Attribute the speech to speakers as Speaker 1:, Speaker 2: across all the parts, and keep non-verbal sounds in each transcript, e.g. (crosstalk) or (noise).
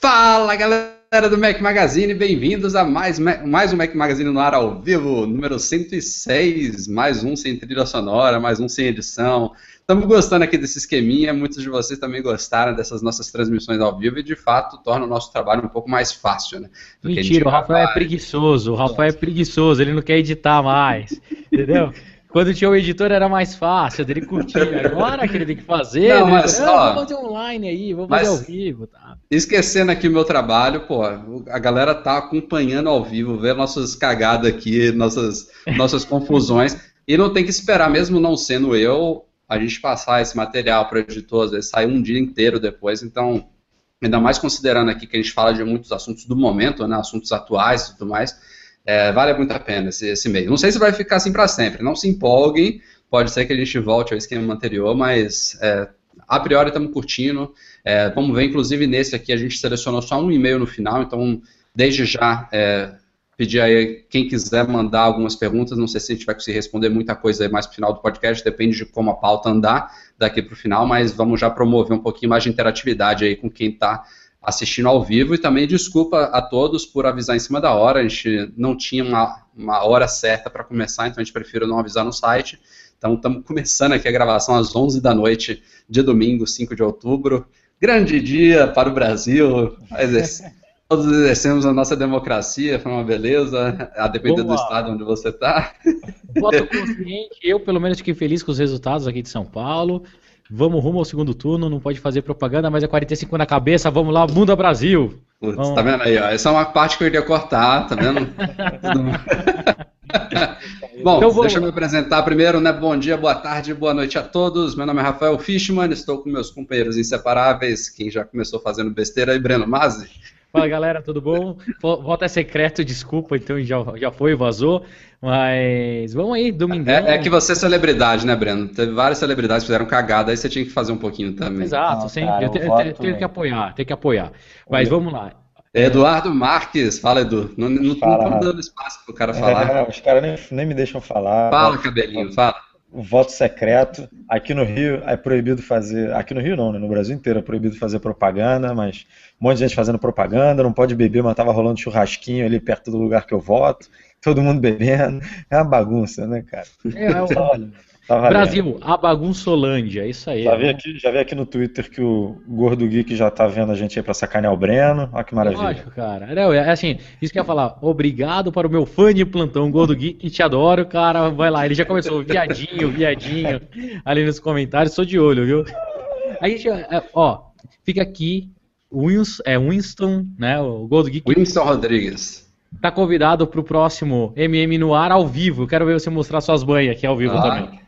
Speaker 1: Fala galera do Mac Magazine, bem-vindos a mais, mais um Mac Magazine no ar ao vivo, número 106, mais um sem trilha sonora, mais um sem edição. Estamos gostando aqui desse esqueminha, muitos de vocês também gostaram dessas nossas transmissões ao vivo e de fato torna o nosso trabalho um pouco mais fácil, né?
Speaker 2: Mentira, o Rafael é preguiçoso, o Rafael é preguiçoso, ele não quer editar mais, entendeu? (laughs) Quando tinha o editor era mais fácil, dele curtir. (laughs) Agora que ele tem que fazer, não, mas, ó, vou fazer online aí, vou fazer ao vivo. Tá.
Speaker 1: Esquecendo aqui o meu trabalho, pô, a galera tá acompanhando ao vivo, vendo nossas cagadas aqui, nossas, nossas confusões. E não tem que esperar, mesmo não sendo eu, a gente passar esse material para o editor, às vezes sai um dia inteiro depois, então, ainda mais considerando aqui que a gente fala de muitos assuntos do momento, né, assuntos atuais e tudo mais, é, vale muito a pena esse, esse meio. Não sei se vai ficar assim para sempre, não se empolguem, pode ser que a gente volte ao esquema anterior, mas é, a priori estamos curtindo. É, vamos ver, inclusive nesse aqui a gente selecionou só um e-mail no final, então desde já é, pedir aí quem quiser mandar algumas perguntas, não sei se a gente vai conseguir responder muita coisa mais para o final do podcast, depende de como a pauta andar daqui para o final, mas vamos já promover um pouquinho mais de interatividade aí com quem está assistindo ao vivo e também desculpa a todos por avisar em cima da hora, a gente não tinha uma, uma hora certa para começar, então a gente prefere não avisar no site. Então estamos começando aqui a gravação às 11 da noite de domingo, 5 de outubro. Grande dia para o Brasil. Todos exercemos a nossa democracia, foi uma beleza, a depender do estado onde você está.
Speaker 2: Voto consciente, eu pelo menos fiquei feliz com os resultados aqui de São Paulo. Vamos rumo ao segundo turno, não pode fazer propaganda, mas é 45 na cabeça, vamos lá, Mundo Brasil!
Speaker 1: Putz, tá vendo aí, ó? Essa é uma parte que eu iria cortar, tá vendo? (laughs) Bom, então, deixa eu me apresentar primeiro, né? Bom dia, boa tarde, boa noite a todos. Meu nome é Rafael Fishman, estou com meus companheiros inseparáveis, quem já começou fazendo besteira aí, Breno Mazzi.
Speaker 2: Fala galera, tudo bom? Voto é secreto, desculpa, então já, já foi, vazou. Mas vamos aí, domingão.
Speaker 1: É, é, que você é celebridade, né, Breno? Teve várias celebridades que fizeram cagada, aí você tinha que fazer um pouquinho também.
Speaker 2: Exato, Não, sempre. Cara, eu, eu, eu tenho que apoiar, tenho que apoiar. Mas vamos lá.
Speaker 1: Eduardo Marques, fala Edu. Não, não, fala, não dando espaço pro cara falar.
Speaker 3: É, (laughs) os caras nem, nem me deixam falar.
Speaker 1: Fala, cabelinho, fala
Speaker 3: o voto secreto. Aqui no Rio é proibido fazer. Aqui no Rio não, né? No Brasil inteiro é proibido fazer propaganda, mas um monte de gente fazendo propaganda, não pode beber, mas tava rolando churrasquinho ali perto do lugar que eu voto. Todo mundo bebendo. É uma bagunça, né, cara? É, é
Speaker 2: o... Tá Brasil, a bagunçolândia, isso aí.
Speaker 3: Já vi, aqui, já vi aqui no Twitter que o Gordo Geek já tá vendo a gente aí pra sacanear o Breno. Olha que maravilha. Lógico,
Speaker 2: cara. Não, é assim, isso que eu ia falar. Obrigado para o meu fã de plantão, Gordo Geek, te adoro, cara. Vai lá, ele já começou, viadinho, viadinho, ali nos comentários, sou de olho, viu? A gente, é, ó, fica aqui, Winston, é Winston, né, o Gordo Geek.
Speaker 1: Winston Rodrigues.
Speaker 2: Tá convidado pro próximo MM no ar ao vivo. Quero ver você mostrar suas banhas aqui ao vivo ah. também.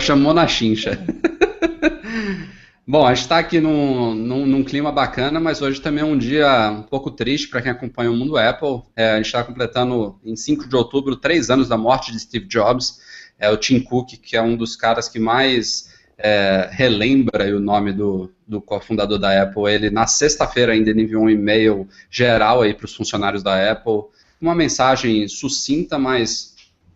Speaker 1: Chamou na chincha. Bom, a gente está aqui num, num, num, clima bacana, mas hoje também é um dia um pouco triste para quem acompanha o mundo Apple. É, a gente está completando, em 5 de outubro, três anos da morte de Steve Jobs. É, o Tim Cook, que é um dos caras que mais é, relembra o nome do, do cofundador da Apple, ele na sexta-feira ainda enviou um e-mail geral para os funcionários da Apple, uma mensagem sucinta, mas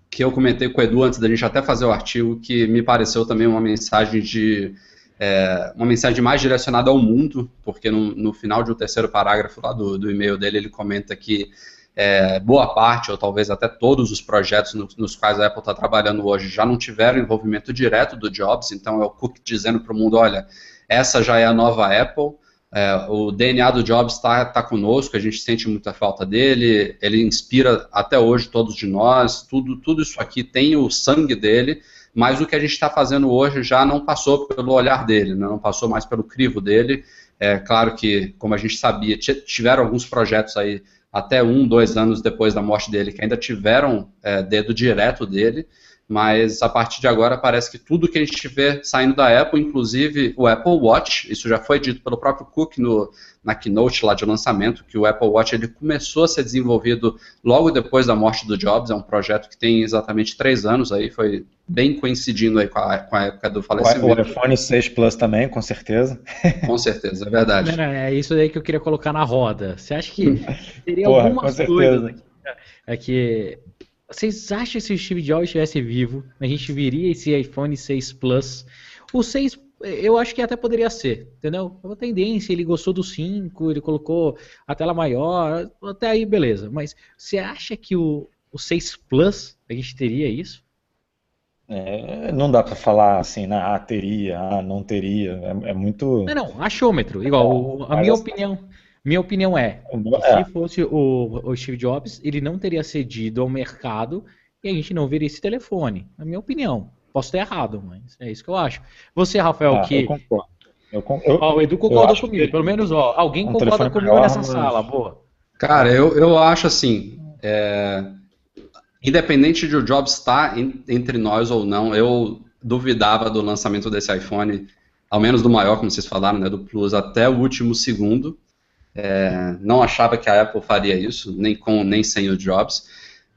Speaker 1: que eu comentei com o Edu antes da gente até fazer o artigo, que me pareceu também uma mensagem de é, uma mensagem mais direcionada ao mundo, porque no, no final de um terceiro parágrafo lá do, do e-mail dele ele comenta que é, boa parte, ou talvez até todos os projetos no, nos quais a Apple está trabalhando hoje já não tiveram envolvimento direto do Jobs, então é o Cook dizendo para o mundo, olha, essa já é a nova Apple, é, o DNA do Jobs está tá conosco, a gente sente muita falta dele, ele inspira até hoje todos de nós, tudo, tudo isso aqui tem o sangue dele, mas o que a gente está fazendo hoje já não passou pelo olhar dele, né, não passou mais pelo crivo dele. É claro que, como a gente sabia, tiveram alguns projetos aí até um, dois anos depois da morte dele, que ainda tiveram é, dedo direto dele, mas a partir de agora parece que tudo que a gente vê saindo da Apple, inclusive o Apple Watch, isso já foi dito pelo próprio Cook no, na keynote lá de lançamento, que o Apple Watch ele começou a ser desenvolvido logo depois da morte do Jobs, é um projeto que tem exatamente três anos aí, foi bem coincidindo aí com a, com a época do falecimento.
Speaker 3: O iPhone 6 Plus também, com certeza. (laughs)
Speaker 1: Com certeza, é verdade.
Speaker 2: Não, não, é isso aí que eu queria colocar na roda. Você acha que (laughs) teria Porra, algumas coisas aqui? É que vocês acham que se o Steve Jobs estivesse vivo, a gente viria esse iPhone 6 Plus? O 6 eu acho que até poderia ser, entendeu? É uma tendência, ele gostou do 5, ele colocou a tela maior, até aí beleza. Mas você acha que o, o 6 Plus, a gente teria isso?
Speaker 3: É, não dá para falar assim, né, ah, teria, ah, não teria, é, é muito...
Speaker 2: Não, não, achômetro, igual, a minha opinião... Minha opinião é, é, se fosse o, o Steve Jobs, ele não teria cedido ao mercado e a gente não veria esse telefone. Na minha opinião. Posso ter errado, mas é isso que eu acho. Você, Rafael, ah, que. Eu concordo. Eu, ó, o Edu concorda comigo. Que... Pelo menos, ó, alguém um concorda comigo maior, nessa mas... sala. Boa.
Speaker 1: Cara, eu, eu acho assim. É... Independente de o Jobs estar entre nós ou não, eu duvidava do lançamento desse iPhone, ao menos do maior, como vocês falaram, né, do Plus, até o último segundo. É... não achava que a Apple faria isso, nem com nem sem o Jobs.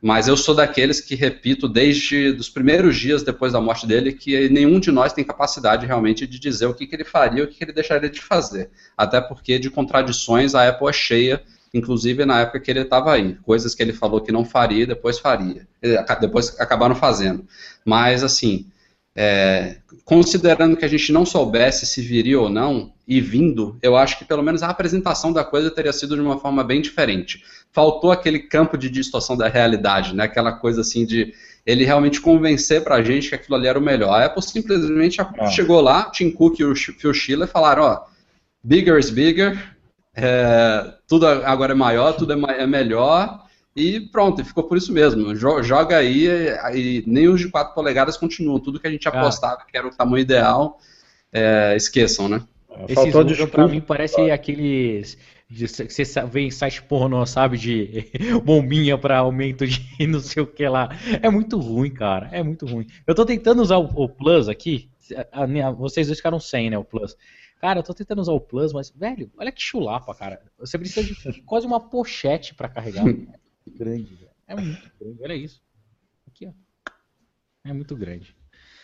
Speaker 1: Mas eu sou daqueles que repito desde os primeiros dias depois da morte dele que nenhum de nós tem capacidade realmente de dizer o que, que ele faria, o que, que ele deixaria de fazer. Até porque de contradições a Apple é cheia, inclusive na época que ele estava aí. Coisas que ele falou que não faria, depois faria. Depois acabaram fazendo. Mas assim, é, considerando que a gente não soubesse se viria ou não, e vindo, eu acho que pelo menos a apresentação da coisa teria sido de uma forma bem diferente. Faltou aquele campo de distorção da realidade, né? aquela coisa assim de ele realmente convencer pra gente que aquilo ali era o melhor. A Apple simplesmente ah. chegou lá, Tim Cook e o Phil Schiller falaram, ó, bigger is bigger, é, tudo agora é maior, tudo é, é melhor, e pronto, ficou por isso mesmo. Joga aí e nem os de 4 polegadas continuam. Tudo que a gente ah. apostava que era o tamanho ideal, é, esqueçam, né?
Speaker 2: Esse Faltou de pra mim parece aqueles que você vê em site pornô, sabe, de (laughs) bombinha para aumento de (laughs) não sei o que lá. É muito ruim, cara. É muito ruim. Eu tô tentando usar o, o Plus aqui. A, a, vocês dois ficaram sem, né, o Plus. Cara, eu tô tentando usar o Plus, mas, velho, olha que chulapa, cara. Você precisa de quase uma pochete para carregar. (laughs) grande, velho. É muito (laughs) grande, olha isso. Aqui, ó. É muito grande.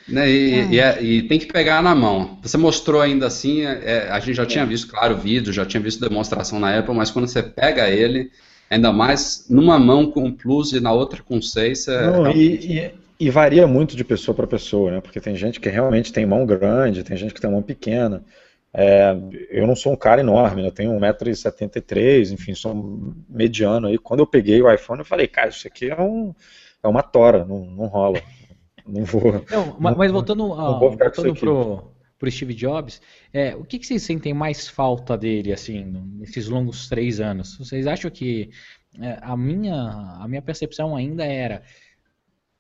Speaker 1: Né, e, é. E, é, e, tem que pegar na mão. Você mostrou ainda assim, é, a gente já tinha visto, claro, vídeo, já tinha visto demonstração na Apple, mas quando você pega ele, ainda mais numa mão com Plus e na outra com 6,
Speaker 3: é Não, e, e, varia muito de pessoa para pessoa, né? Porque tem gente que realmente tem mão grande, tem gente que tem mão pequena. É, eu não sou um cara enorme, né? eu tenho 1,73m, enfim, sou mediano aí. Quando eu peguei o iPhone, eu falei, cara, isso aqui é, um, é uma tora, não, não rola. Não vou.
Speaker 2: Não, mas, mas voltando, a, voltando pro, pro Steve Jobs, é, o que, que vocês sentem mais falta dele, assim, nesses longos três anos? Vocês acham que é, a, minha, a minha percepção ainda era.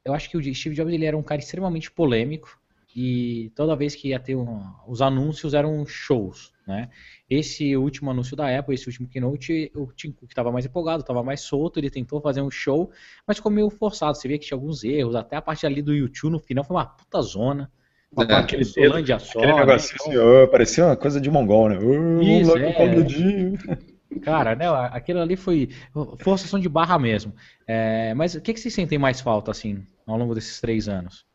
Speaker 2: Eu acho que o Steve Jobs ele era um cara extremamente polêmico, e toda vez que ia ter um, os anúncios eram shows, né? Esse último anúncio da Apple, esse último keynote, o Tim Cook estava mais empolgado, estava mais solto, ele tentou fazer um show, mas ficou meio forçado. Você vê que tinha alguns erros, até a parte ali do YouTube no final foi uma puta zona. Uma é, parte de Solândia só. Aquele
Speaker 3: né? negócio então... assim, parecia uma coisa de mongol, né? Oh,
Speaker 2: Isso, é. Cara, né, aquilo ali foi forçação de barra mesmo. É, mas o que, que vocês sentem mais falta, assim, ao longo desses três anos?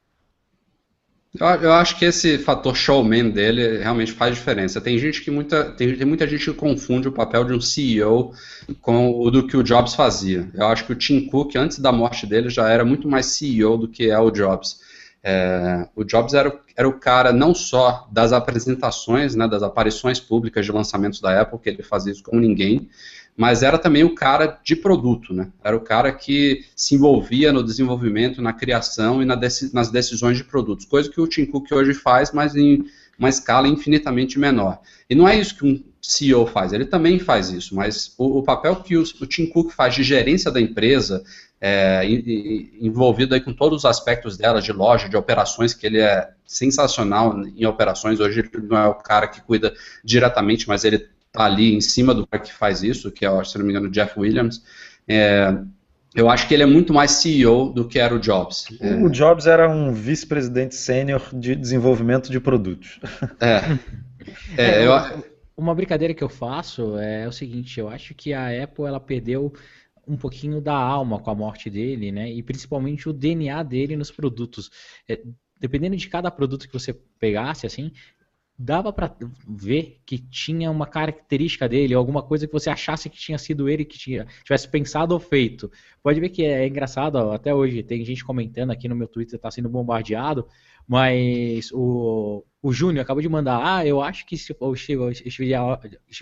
Speaker 1: Eu, acho que esse fator showman dele realmente faz diferença. Tem gente que muita, tem, tem, muita gente que confunde o papel de um CEO com o do que o Jobs fazia. Eu acho que o Tim Cook, antes da morte dele, já era muito mais CEO do que é o Jobs. É, o Jobs era, era o cara não só das apresentações, né, das aparições públicas de lançamentos da Apple, que ele fazia isso como ninguém, mas era também o cara de produto, né? Era o cara que se envolvia no desenvolvimento, na criação e na deci nas decisões de produtos, coisa que o Tim Cook hoje faz, mas em uma escala infinitamente menor. E não é isso que um CEO faz, ele também faz isso, mas o, o papel que o, o, Tim Cook faz de gerência da empresa, é, envolvido aí com todos os aspectos dela, de loja, de operações, que ele é sensacional em operações, hoje ele não é o cara que cuida diretamente, mas ele está ali em cima do cara que faz isso, que é, se não me engano, o Jeff Williams. É, eu acho que ele é muito mais CEO do que era o Jobs.
Speaker 3: É. O Jobs era um vice-presidente sênior de desenvolvimento de produtos.
Speaker 2: É. (laughs) é eu... Uma brincadeira que eu faço é o seguinte: eu acho que a Apple ela perdeu um pouquinho da alma com a morte dele, né? E principalmente o DNA dele nos produtos. É, dependendo de cada produto que você pegasse, assim, dava para ver que tinha uma característica dele, alguma coisa que você achasse que tinha sido ele que tinha, tivesse pensado ou feito. Pode ver que é, engraçado, até hoje tem gente comentando aqui no meu Twitter, está sendo bombardeado, Mas o, o Júnior acabou de mandar, ah, eu acho que se o Steve,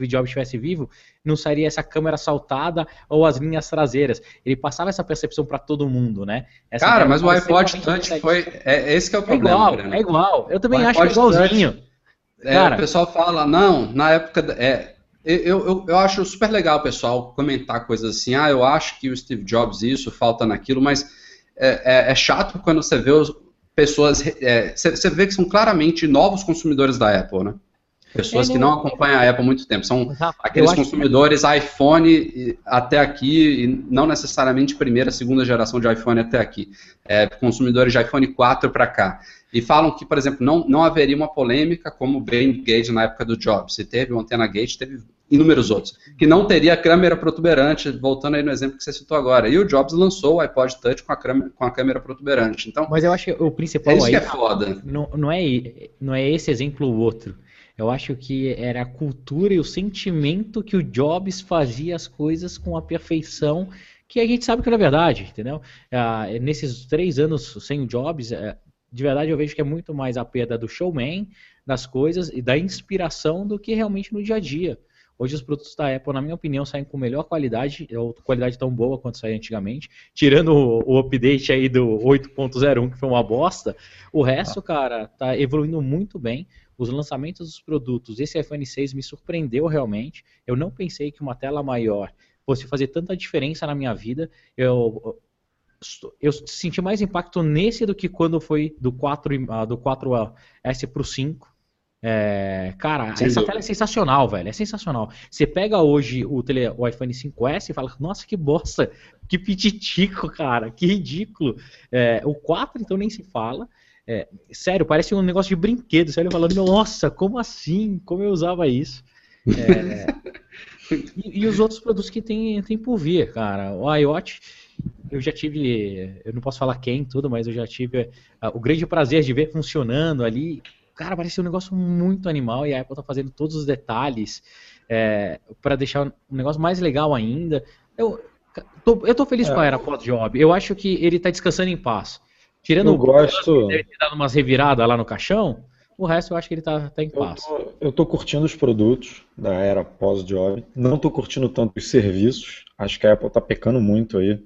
Speaker 2: Jobs estivesse vivo, não sairia essa câmera saltada ou as linhas traseiras. Ele passava essa percepção para todo mundo, né? Essa
Speaker 1: Cara, mas o iPod Touch foi. É, esse é o problema.
Speaker 2: É igual, é igual. Eu também acho que é igualzinho. Touch,
Speaker 1: é, Cara, o pessoal fala, não, na época. É, eu, eu, eu acho super legal o pessoal comentar coisas assim, ah, eu acho que o Steve Jobs isso, falta naquilo, mas é, é, é chato quando você vê os, pessoas. É, você vê que são claramente novos consumidores da Apple, né? Pessoas que não acompanham a Apple há muito tempo. São aqueles consumidores iPhone até aqui, e não necessariamente primeira, segunda geração de iPhone até aqui. É, consumidores de iPhone 4 para cá. E falam que, por exemplo, não, não haveria uma polêmica como o Brain Gate na época do Jobs. Se teve o Antena Gate, teve inúmeros outros. Que não teria câmera protuberante, voltando aí no exemplo que você citou agora. E o Jobs lançou o iPod Touch com a câmera, com a câmera protuberante. Então,
Speaker 2: Mas eu acho que o principal é
Speaker 1: isso
Speaker 2: aí,
Speaker 1: que é foda.
Speaker 2: Não, não, é, não é esse exemplo ou outro. Eu acho que era a cultura e o sentimento que o Jobs fazia as coisas com a perfeição que a gente sabe que não é verdade, entendeu? Ah, nesses três anos sem o Jobs, é, de verdade eu vejo que é muito mais a perda do showman, das coisas e da inspiração do que realmente no dia a dia. Hoje os produtos da Apple, na minha opinião, saem com melhor qualidade, ou qualidade tão boa quanto saía antigamente, tirando o, o update aí do 8.01, que foi uma bosta, o resto, cara, tá evoluindo muito bem. Os lançamentos dos produtos, esse iPhone 6 me surpreendeu realmente. Eu não pensei que uma tela maior fosse fazer tanta diferença na minha vida. Eu, eu senti mais impacto nesse do que quando foi do 4 do 4S para o 5. É, cara, Sim, essa tela é sensacional, velho. É sensacional. Você pega hoje o, tele, o iPhone 5S e fala, nossa, que bosta, que pititico, cara, que ridículo. É, o 4, então, nem se fala. É, sério, parece um negócio de brinquedo. Sério, falando, nossa, como assim? Como eu usava isso? É, (laughs) e, e, os outros produtos que tem, tem por vir, cara. O iWatch, eu já tive, eu não posso falar quem, tudo, mas eu já tive uh, o grande prazer de ver funcionando ali cara, parecia um negócio muito animal e a Apple tá fazendo todos os detalhes é, para deixar um negócio mais legal ainda. Eu tô, eu tô feliz é. com a era pós-job. Eu acho que ele tá descansando em paz. Tirando
Speaker 3: eu o gosto...
Speaker 2: deve ter dado umas reviradas lá no caixão, o resto eu acho que ele tá, tá em paz.
Speaker 3: Eu tô curtindo os produtos da era pós-job. Não tô curtindo tanto os serviços. Acho que a Apple tá pecando muito aí.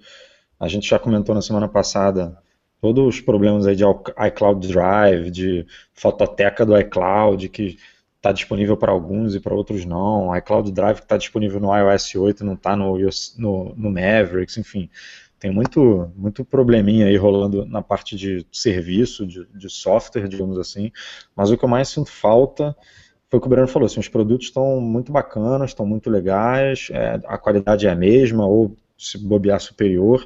Speaker 3: A gente já comentou na semana passada todos os problemas aí de iCloud Drive, de fototeca do iCloud, que está disponível para alguns e para outros não, iCloud Drive que está disponível no iOS 8 não está no, no, no Mavericks, enfim, tem muito, muito probleminha aí rolando na parte de serviço, de, de software, digamos assim, mas o que eu mais sinto falta foi o que o Breno falou, assim, os produtos estão muito bacanas, estão muito legais, é, a qualidade é a mesma, ou se bobear superior,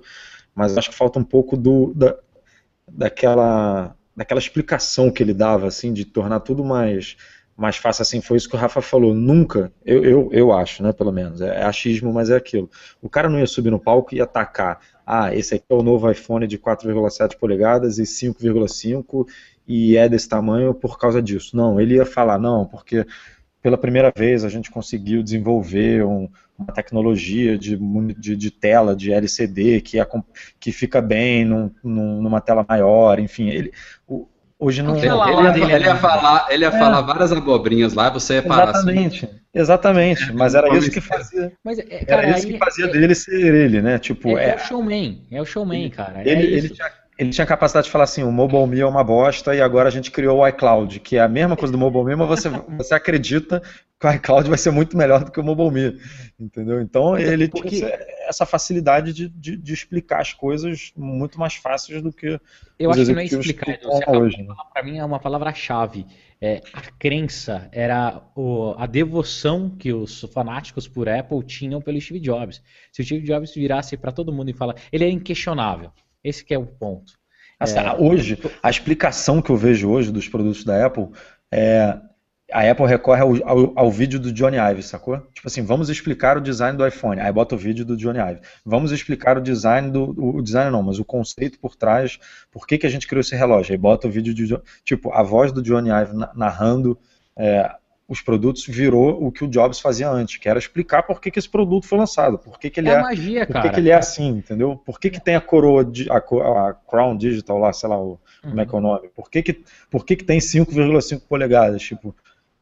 Speaker 3: mas acho que falta um pouco do, da, daquela, daquela explicação que ele dava, assim, de tornar tudo mais, mais fácil, assim, foi isso que o Rafa falou, nunca, eu, eu, eu acho, né, pelo menos, é, é achismo, mas é aquilo, o cara não ia subir no palco e atacar, ah, esse aqui é o novo iPhone de 4,7 polegadas e 5,5 e é desse tamanho por causa disso, não, ele ia falar, não, porque pela primeira vez a gente conseguiu desenvolver um, uma tecnologia de, de, de, tela, de LCD, que, é, que fica bem num, numa tela maior, enfim, ele, o, hoje não...
Speaker 1: Ele, ele, ia, ele ia falar, ele ia é. falar várias abobrinhas lá, você ia parar
Speaker 3: assim. Exatamente, assim. exatamente, mas era isso que fazia, mas, é, cara, era isso que fazia é, dele ser ele, né, tipo...
Speaker 2: É, é, o showman, é o showman, cara,
Speaker 3: ele, ele tinha ele tinha a capacidade de falar assim, o MobileMe é uma bosta e agora a gente criou o iCloud, que é a mesma coisa do MobileMe, mas você, você acredita que o iCloud vai ser muito melhor do que o MobileMe, entendeu? Então ele Porque... tinha essa facilidade de, de, de, explicar as coisas muito mais fáceis do que
Speaker 2: Eu acho que não é explicar, hoje. Né? Para mim é uma palavra-chave. É, a crença era o, a devoção que os fanáticos por Apple tinham pelo Steve Jobs. Se o Steve Jobs virasse para todo mundo e fala, ele é inquestionável. Esse que é o ponto.
Speaker 3: Assim, é... Hoje, a explicação que eu vejo hoje dos produtos da Apple é a Apple recorre ao, ao, ao, vídeo do Johnny Ive, sacou? Tipo assim, vamos explicar o design do iPhone. Aí bota o vídeo do Johnny Ive. Vamos explicar o design do. O design não, mas o conceito por trás, por que, que a gente criou esse relógio. Aí bota o vídeo de. Tipo, a voz do Johnny Ive narrando é, os produtos virou o que o Jobs fazia antes, que era explicar por que, que esse produto foi lançado, por que, que ele é, é
Speaker 2: magia,
Speaker 3: por que, que ele é assim, entendeu? Por que, que tem a coroa, a, a Crown Digital lá, sei lá, o, uhum. como é que é o nome? Por que, que, por que, que tem 5,5 polegadas? Tipo,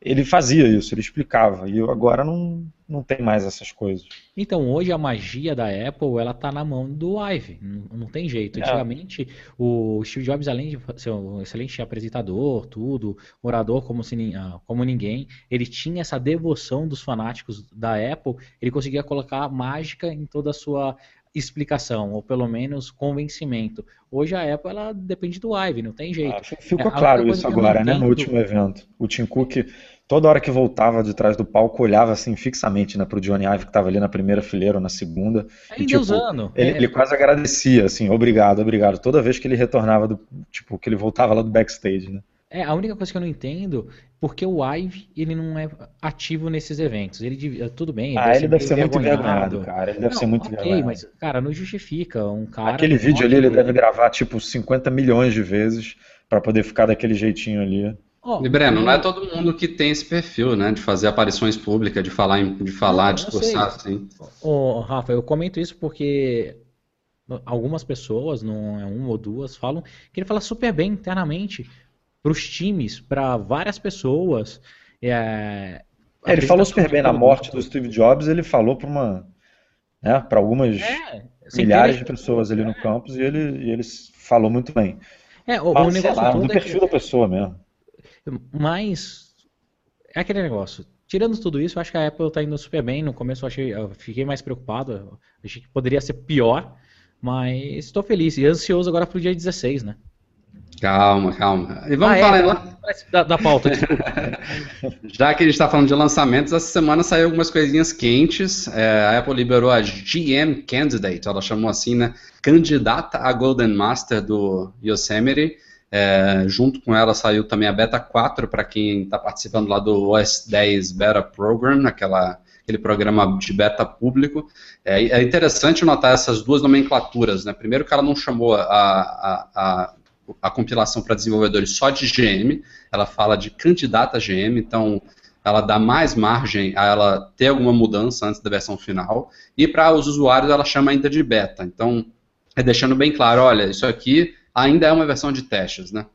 Speaker 3: ele fazia isso, ele explicava, e agora não, não tem mais essas coisas.
Speaker 2: Então, hoje a magia da Apple, ela tá na mão do Ive, não, não tem jeito. É. Antigamente, o Steve Jobs, além de ser um excelente apresentador, tudo, orador como, se, ah, como ninguém, ele tinha essa devoção dos fanáticos da Apple, ele conseguia colocar mágica em toda a sua explicação, ou pelo menos convencimento. Hoje a Apple ela depende do Ive, não tem jeito.
Speaker 3: Ficou é, claro isso agora, né, no último evento. O Tim Cook toda hora que voltava de trás do palco, olhava assim fixamente né, pro Johnny Ive, que estava ali na primeira fileira ou na segunda.
Speaker 2: Ainda e, tipo, usando.
Speaker 3: Ele, é. ele, quase agradecia, assim, obrigado, obrigado, toda vez que ele retornava, do, tipo, que ele voltava lá do backstage, né?
Speaker 2: É, a única coisa que eu não entendo, porque o Ive, ele não é ativo nesses eventos. Ele tudo bem,
Speaker 3: ele ah, deve ele deve ser muito envergonhado, cara. Ele deve não, ser muito
Speaker 2: okay, envergonhado. mas, cara, não justifica um cara...
Speaker 3: Aquele vídeo ali, ele deve gravar, tipo, 50 milhões de vezes para poder ficar daquele jeitinho ali.
Speaker 1: Oh, e Breno, não é todo mundo que tem esse perfil, né? De fazer aparições públicas, de falar, de falar, não, discursar, assim.
Speaker 2: Ô, Rafa, eu comento isso porque algumas pessoas, não é uma ou duas, falam que ele fala super bem internamente para os times, para várias pessoas.
Speaker 3: É, é, ele falou super bem na morte do Steve Jobs, ele falou para uma, né, para algumas é, milhares de pessoas ali no é. campus e ele, e ele falou muito bem.
Speaker 2: É, o, Mas, o negócio lá,
Speaker 3: do é perfil que... da pessoa mesmo.
Speaker 2: Mas é aquele negócio. Tirando tudo isso, eu acho que a Apple está indo super bem. No começo eu, achei, eu fiquei mais preocupado. Achei que poderia ser pior. Mas estou feliz e ansioso agora para o dia 16, né?
Speaker 1: Calma, calma. E vamos ah, falar
Speaker 2: é, da, da pauta, (laughs)
Speaker 1: Já que a gente está falando de lançamentos, essa semana saiu algumas coisinhas quentes. É, a Apple liberou a GM Candidate, ela chamou assim, né? Candidata a Golden Master do Yosemite. É, junto com ela saiu também a Beta 4 para quem está participando lá do OS 10 Beta Program, aquela, aquele programa de beta público. É, é, interessante notar essas duas nomenclaturas. Né? Primeiro que ela não chamou a, a, a, a compilação para desenvolvedores só de GM, ela fala de candidata GM, então ela dá mais margem a ela ter alguma mudança antes da versão final. E para os usuários ela chama ainda de beta. Então, é deixando bem claro, olha, isso aqui ainda é uma versão de testes, né?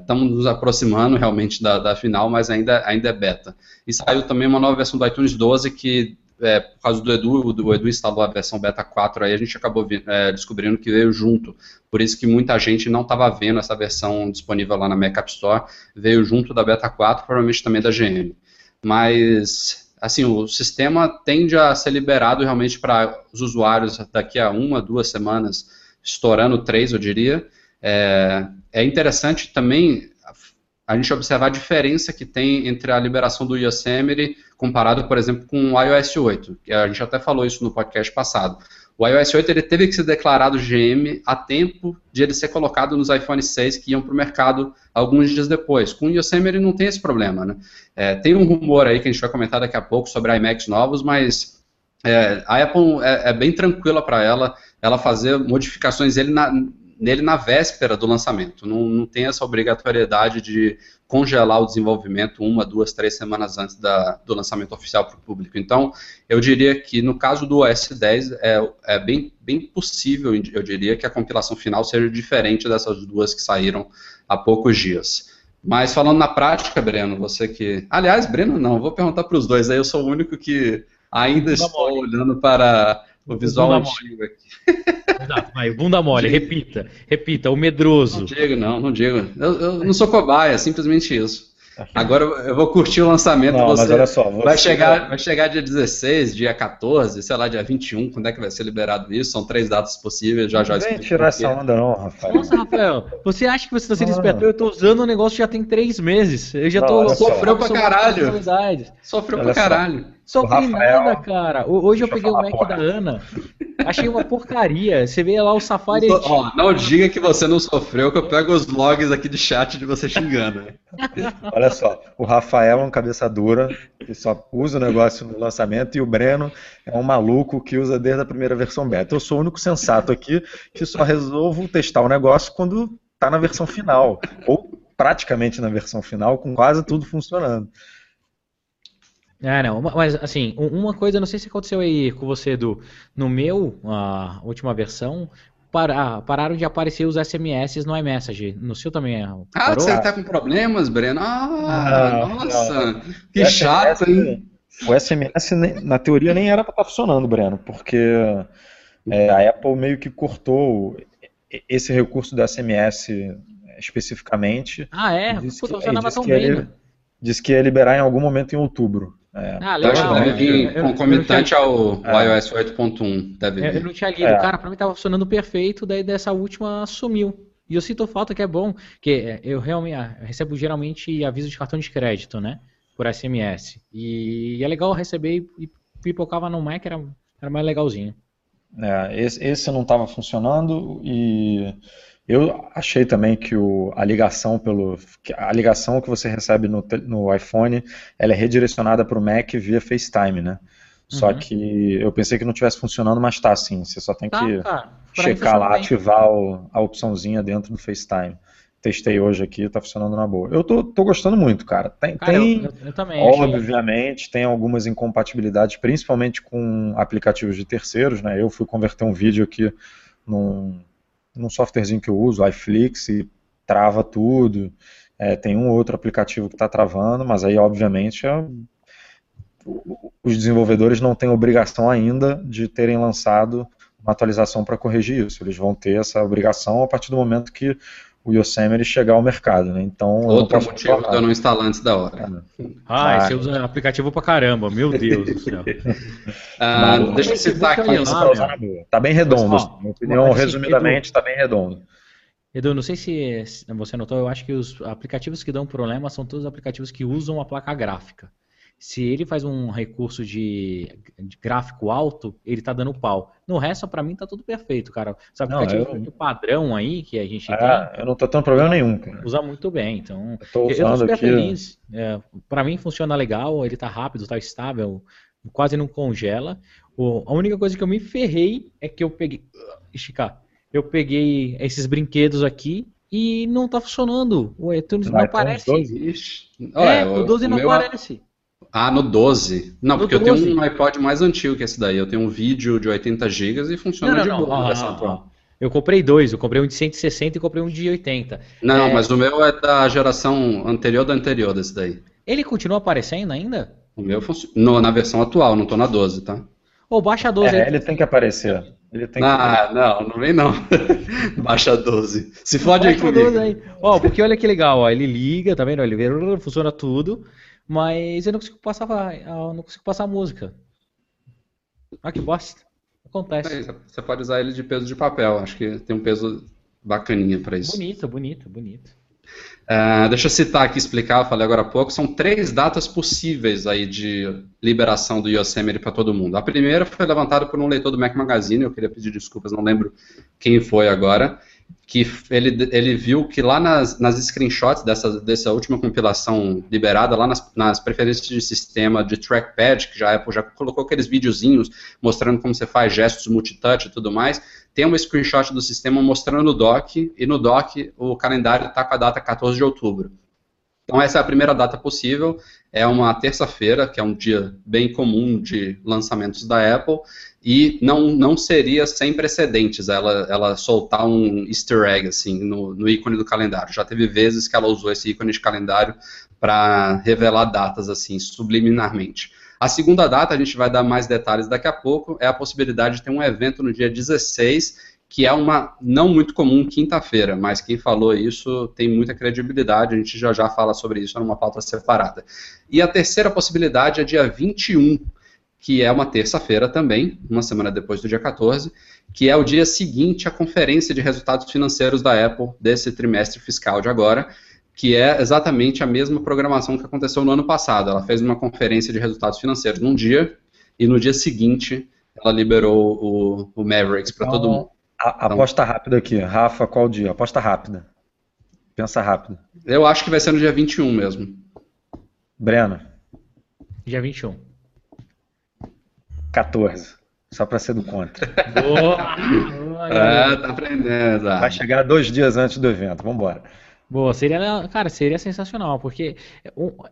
Speaker 1: Estamos é, nos aproximando realmente da, da, final, mas ainda, ainda é beta. E saiu também uma nova versão do iTunes 12 que, é, por causa do Edu, o Edu instalou a versão beta 4, aí a gente acabou vi, é, descobrindo que veio junto. Por isso que muita gente não estava vendo essa versão disponível lá na Mac App Store, veio junto da beta 4, provavelmente também da GM. Mas, assim, o sistema tende a ser liberado realmente para os usuários daqui a uma, duas semanas, estourando três, eu diria, é, é interessante também a gente observar a diferença que tem entre a liberação do Yosemite comparado, por exemplo, com o iOS 8, que a gente até falou isso no podcast passado. O iOS 8 ele teve que ser declarado GM a tempo de ele ser colocado nos iPhone 6 que iam para o mercado alguns dias depois. Com o Yosemite não tem esse problema. Né? É, tem um rumor aí que a gente vai comentar daqui a pouco sobre iMacs novos, mas é, a Apple é, é bem tranquila para ela, ela fazer modificações ele na, nele na véspera do lançamento. Não, não tem essa obrigatoriedade de congelar o desenvolvimento uma, duas, três semanas antes da, do lançamento oficial para o público. Então, eu diria que no caso do OS 10 é, é bem, bem possível, eu diria, que a compilação final seja diferente dessas duas que saíram há poucos dias. Mas falando na prática, Breno, você que. Aliás, Breno, não, vou perguntar para os dois, aí eu sou o único que ainda estou olhando para o visual antigo aqui. (laughs)
Speaker 2: Exato, vai, bunda mole, repita, repita, o medroso.
Speaker 1: Não digo, não, não digo. Eu, eu não sou cobaia, simplesmente isso. Agora eu vou curtir o lançamento. Não, você, mas olha só, você vai, chegar, vai chegar dia 16, dia 14, sei lá, dia 21, quando é que vai ser liberado isso? São três datas possíveis, já já
Speaker 3: Não vem tirar essa onda não, Rafael.
Speaker 2: Nossa, Rafael, você acha que você está sendo esperto? Eu estou usando o negócio já tem três meses. Eu já estou...
Speaker 1: Sofreu pra caralho. Sofreu olha pra caralho.
Speaker 2: Sofri nada, cara. Hoje eu peguei o Mac da Ana. Achei uma porcaria. Você vê lá o Safari.
Speaker 1: Não, ó, não diga que você não sofreu, que eu pego os logs aqui de chat de você xingando. (laughs)
Speaker 3: Olha só, o Rafael é um cabeça dura, que só usa o negócio no lançamento, e o Breno é um maluco que usa desde a primeira versão beta. Eu sou o único sensato aqui que só resolvo testar o negócio quando está na versão final. Ou praticamente na versão final, com quase tudo funcionando.
Speaker 2: É, não, mas assim, uma coisa, não sei se aconteceu aí com você, Edu. No meu, a última versão, para, pararam de aparecer os SMS no iMessage. No seu também
Speaker 1: Ah, parou? você tá com problemas, Breno? Ah, nossa, não. que chato, hein?
Speaker 3: O SMS, na teoria, nem era para estar tá funcionando, Breno, porque é, a Apple meio que cortou esse recurso do SMS especificamente.
Speaker 2: Ah, é?
Speaker 3: Disse Puta, que, funcionava tão bem. Ele, disse que ia liberar em algum momento em outubro.
Speaker 1: É, ah, legal. Deve vir concomitante ao, é. iOS 8.1. Deve
Speaker 2: vir. Eu não tinha lido, é. cara, pra mim tava funcionando perfeito, daí dessa última sumiu. E eu sinto falta que é bom, que eu realmente eu recebo geralmente aviso de cartão de crédito, né? Por SMS. E é legal receber e pipocava no Mac, era, era mais legalzinho.
Speaker 3: É, esse, esse não estava funcionando e eu achei também que o, a ligação pelo a ligação que você recebe no, no iPhone ela é redirecionada para o Mac via FaceTime, né? Só uhum. que eu pensei que não tivesse funcionando, mas tá sim. Você só tem tá, que tá. checar lá, ativar o, a opçãozinha dentro do FaceTime. Testei hoje aqui, tá funcionando na boa. Eu tô, tô gostando muito, cara. Tem, cara, tem eu, eu também, obviamente, tem algumas incompatibilidades, principalmente com aplicativos de terceiros, né? Eu fui converter um vídeo aqui num num softwarezinho que eu uso, iFlix, e trava tudo. É, tem um outro aplicativo que está travando, mas aí, obviamente, é, os desenvolvedores não têm obrigação ainda de terem lançado uma atualização para corrigir isso. Eles vão ter essa obrigação a partir do momento que o Yosemite chegar ao mercado, né? Então
Speaker 1: outro motivo de eu não instalar antes da hora.
Speaker 2: É. Ah, você usa aplicativo pra caramba, meu Deus do céu. (laughs)
Speaker 1: ah, deixa eu citar aqui.
Speaker 3: Lá, tá bem redondo. Mas, ó, minha opinião, resumidamente, está bem redondo.
Speaker 2: Edu, não sei se você notou, eu acho que os aplicativos que dão problema são todos os aplicativos que usam a placa gráfica se ele faz um recurso de, de gráfico alto, ele tá dando pau. No resto, para mim, tá tudo perfeito, cara. Sabe, não, eu... padrão aí que a gente
Speaker 3: ah, tem. Eu não tô tendo problema nenhum, cara.
Speaker 2: Usa muito bem, então.
Speaker 3: Eu tô, usando eu tô super aqui,
Speaker 2: feliz. É, para mim funciona legal, ele tá rápido, tá estável, quase não congela. O, a única coisa que eu me ferrei é que eu peguei. Esticar. Eu peguei esses brinquedos aqui e não tá funcionando. O iTunes não, aparece. 12? É, o 12 não aparece.
Speaker 1: Ah, no 12. Não, no porque 12. eu tenho um iPod mais antigo que esse daí. Eu tenho um vídeo de 80 GB e funciona não, não, de boa
Speaker 2: não, atual. Eu comprei dois, eu comprei um de 160 e comprei um de 80.
Speaker 1: Não, é... mas o meu é da geração anterior da anterior desse daí.
Speaker 2: Ele continua aparecendo ainda?
Speaker 1: O meu funciona. Na versão atual, não tô na 12, tá?
Speaker 2: Ou oh, baixa a 12
Speaker 3: é, aí. ele tem que aparecer. Ele tem
Speaker 1: ah, que... não, não vem não. (laughs) baixa 12. Se fode aí comigo.
Speaker 2: Aí. Ó, porque olha que legal, ó, ele liga, tá vendo? Ele funciona tudo mas eu não consigo passar, eu não consigo passar a música. Ah, que bosta. Acontece.
Speaker 1: É, você pode usar ele de peso de papel, acho que tem um peso bacaninha para isso.
Speaker 2: Bonito, bonito, bonito.
Speaker 1: Uh, deixa eu citar aqui, explicar, eu falei agora há pouco, são três datas possíveis aí de liberação do Yosemite para todo mundo. A primeira foi levantada por um leitor do Mac Magazine, eu queria pedir desculpas, não lembro quem foi agora, que ele, ele viu que lá nas, nas screenshots dessa, dessa última compilação liberada, lá nas, nas preferências de sistema de trackpad, que já a Apple já colocou aqueles videozinhos mostrando como você faz gestos multitouch e tudo mais, tem um screenshot do sistema mostrando o dock, e no dock o calendário está com a data 14 de outubro. Então essa é a primeira data possível, é uma terça-feira, que é um dia bem comum de lançamentos da Apple, e não, não seria sem precedentes ela, ela soltar um easter egg assim no, no ícone do calendário. Já teve vezes que ela usou esse ícone de calendário para revelar datas assim subliminarmente. A segunda data, a gente vai dar mais detalhes daqui a pouco, é a possibilidade de ter um evento no dia 16 que é uma não muito comum quinta-feira, mas quem falou isso tem muita credibilidade, a gente já já fala sobre isso numa pauta separada. E a terceira possibilidade é dia 21, que é uma terça-feira também, uma semana depois do dia 14, que é o dia seguinte à conferência de resultados financeiros da Apple desse trimestre fiscal de agora, que é exatamente a mesma programação que aconteceu no ano passado. Ela fez uma conferência de resultados financeiros num dia e no dia seguinte ela liberou o, o Mavericks para todo então, mundo.
Speaker 3: A, então, aposta rápida aqui. Rafa, qual dia? Aposta rápida. Pensa rápido.
Speaker 1: Eu acho que vai ser no dia 21 mesmo.
Speaker 3: Breno.
Speaker 2: Dia 21.
Speaker 3: 14. Só para ser do contra. (laughs)
Speaker 1: Boa! é, tá aprendendo.
Speaker 3: Vai chegar dois dias antes do evento. Vamos embora.
Speaker 2: Boa, seria, cara, seria sensacional, porque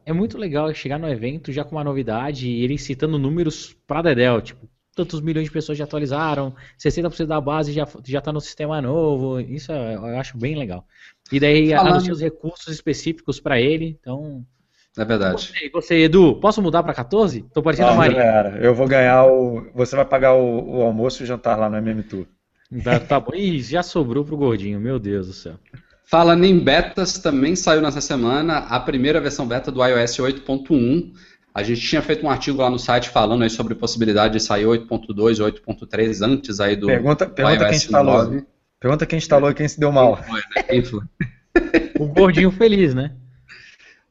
Speaker 2: é muito legal chegar no evento já com uma novidade e ele citando números para Dedel, tipo, tantos milhões de pessoas já atualizaram, 60% da base já já está no sistema novo, isso eu acho bem legal. E daí Falando... anuncia os recursos específicos para ele, então
Speaker 1: é verdade.
Speaker 2: E você, Edu, posso mudar para 14? Tô parecendo
Speaker 3: Não,
Speaker 2: a Maria.
Speaker 3: Era. Eu vou ganhar o. Você vai pagar o, o almoço e o jantar lá no MM Tour.
Speaker 2: Tá, tá bom. Ih, já sobrou pro gordinho, meu Deus do céu.
Speaker 1: Falando em betas, também saiu nessa semana a primeira versão beta do iOS 8.1. A gente tinha feito um artigo lá no site falando aí sobre a possibilidade de sair 8.2 ou 8.3 antes aí do,
Speaker 3: pergunta, pergunta quem instalou. 9. Pergunta quem instalou e quem se deu mal. Quem foi, né? Quem foi?
Speaker 2: o gordinho feliz, né?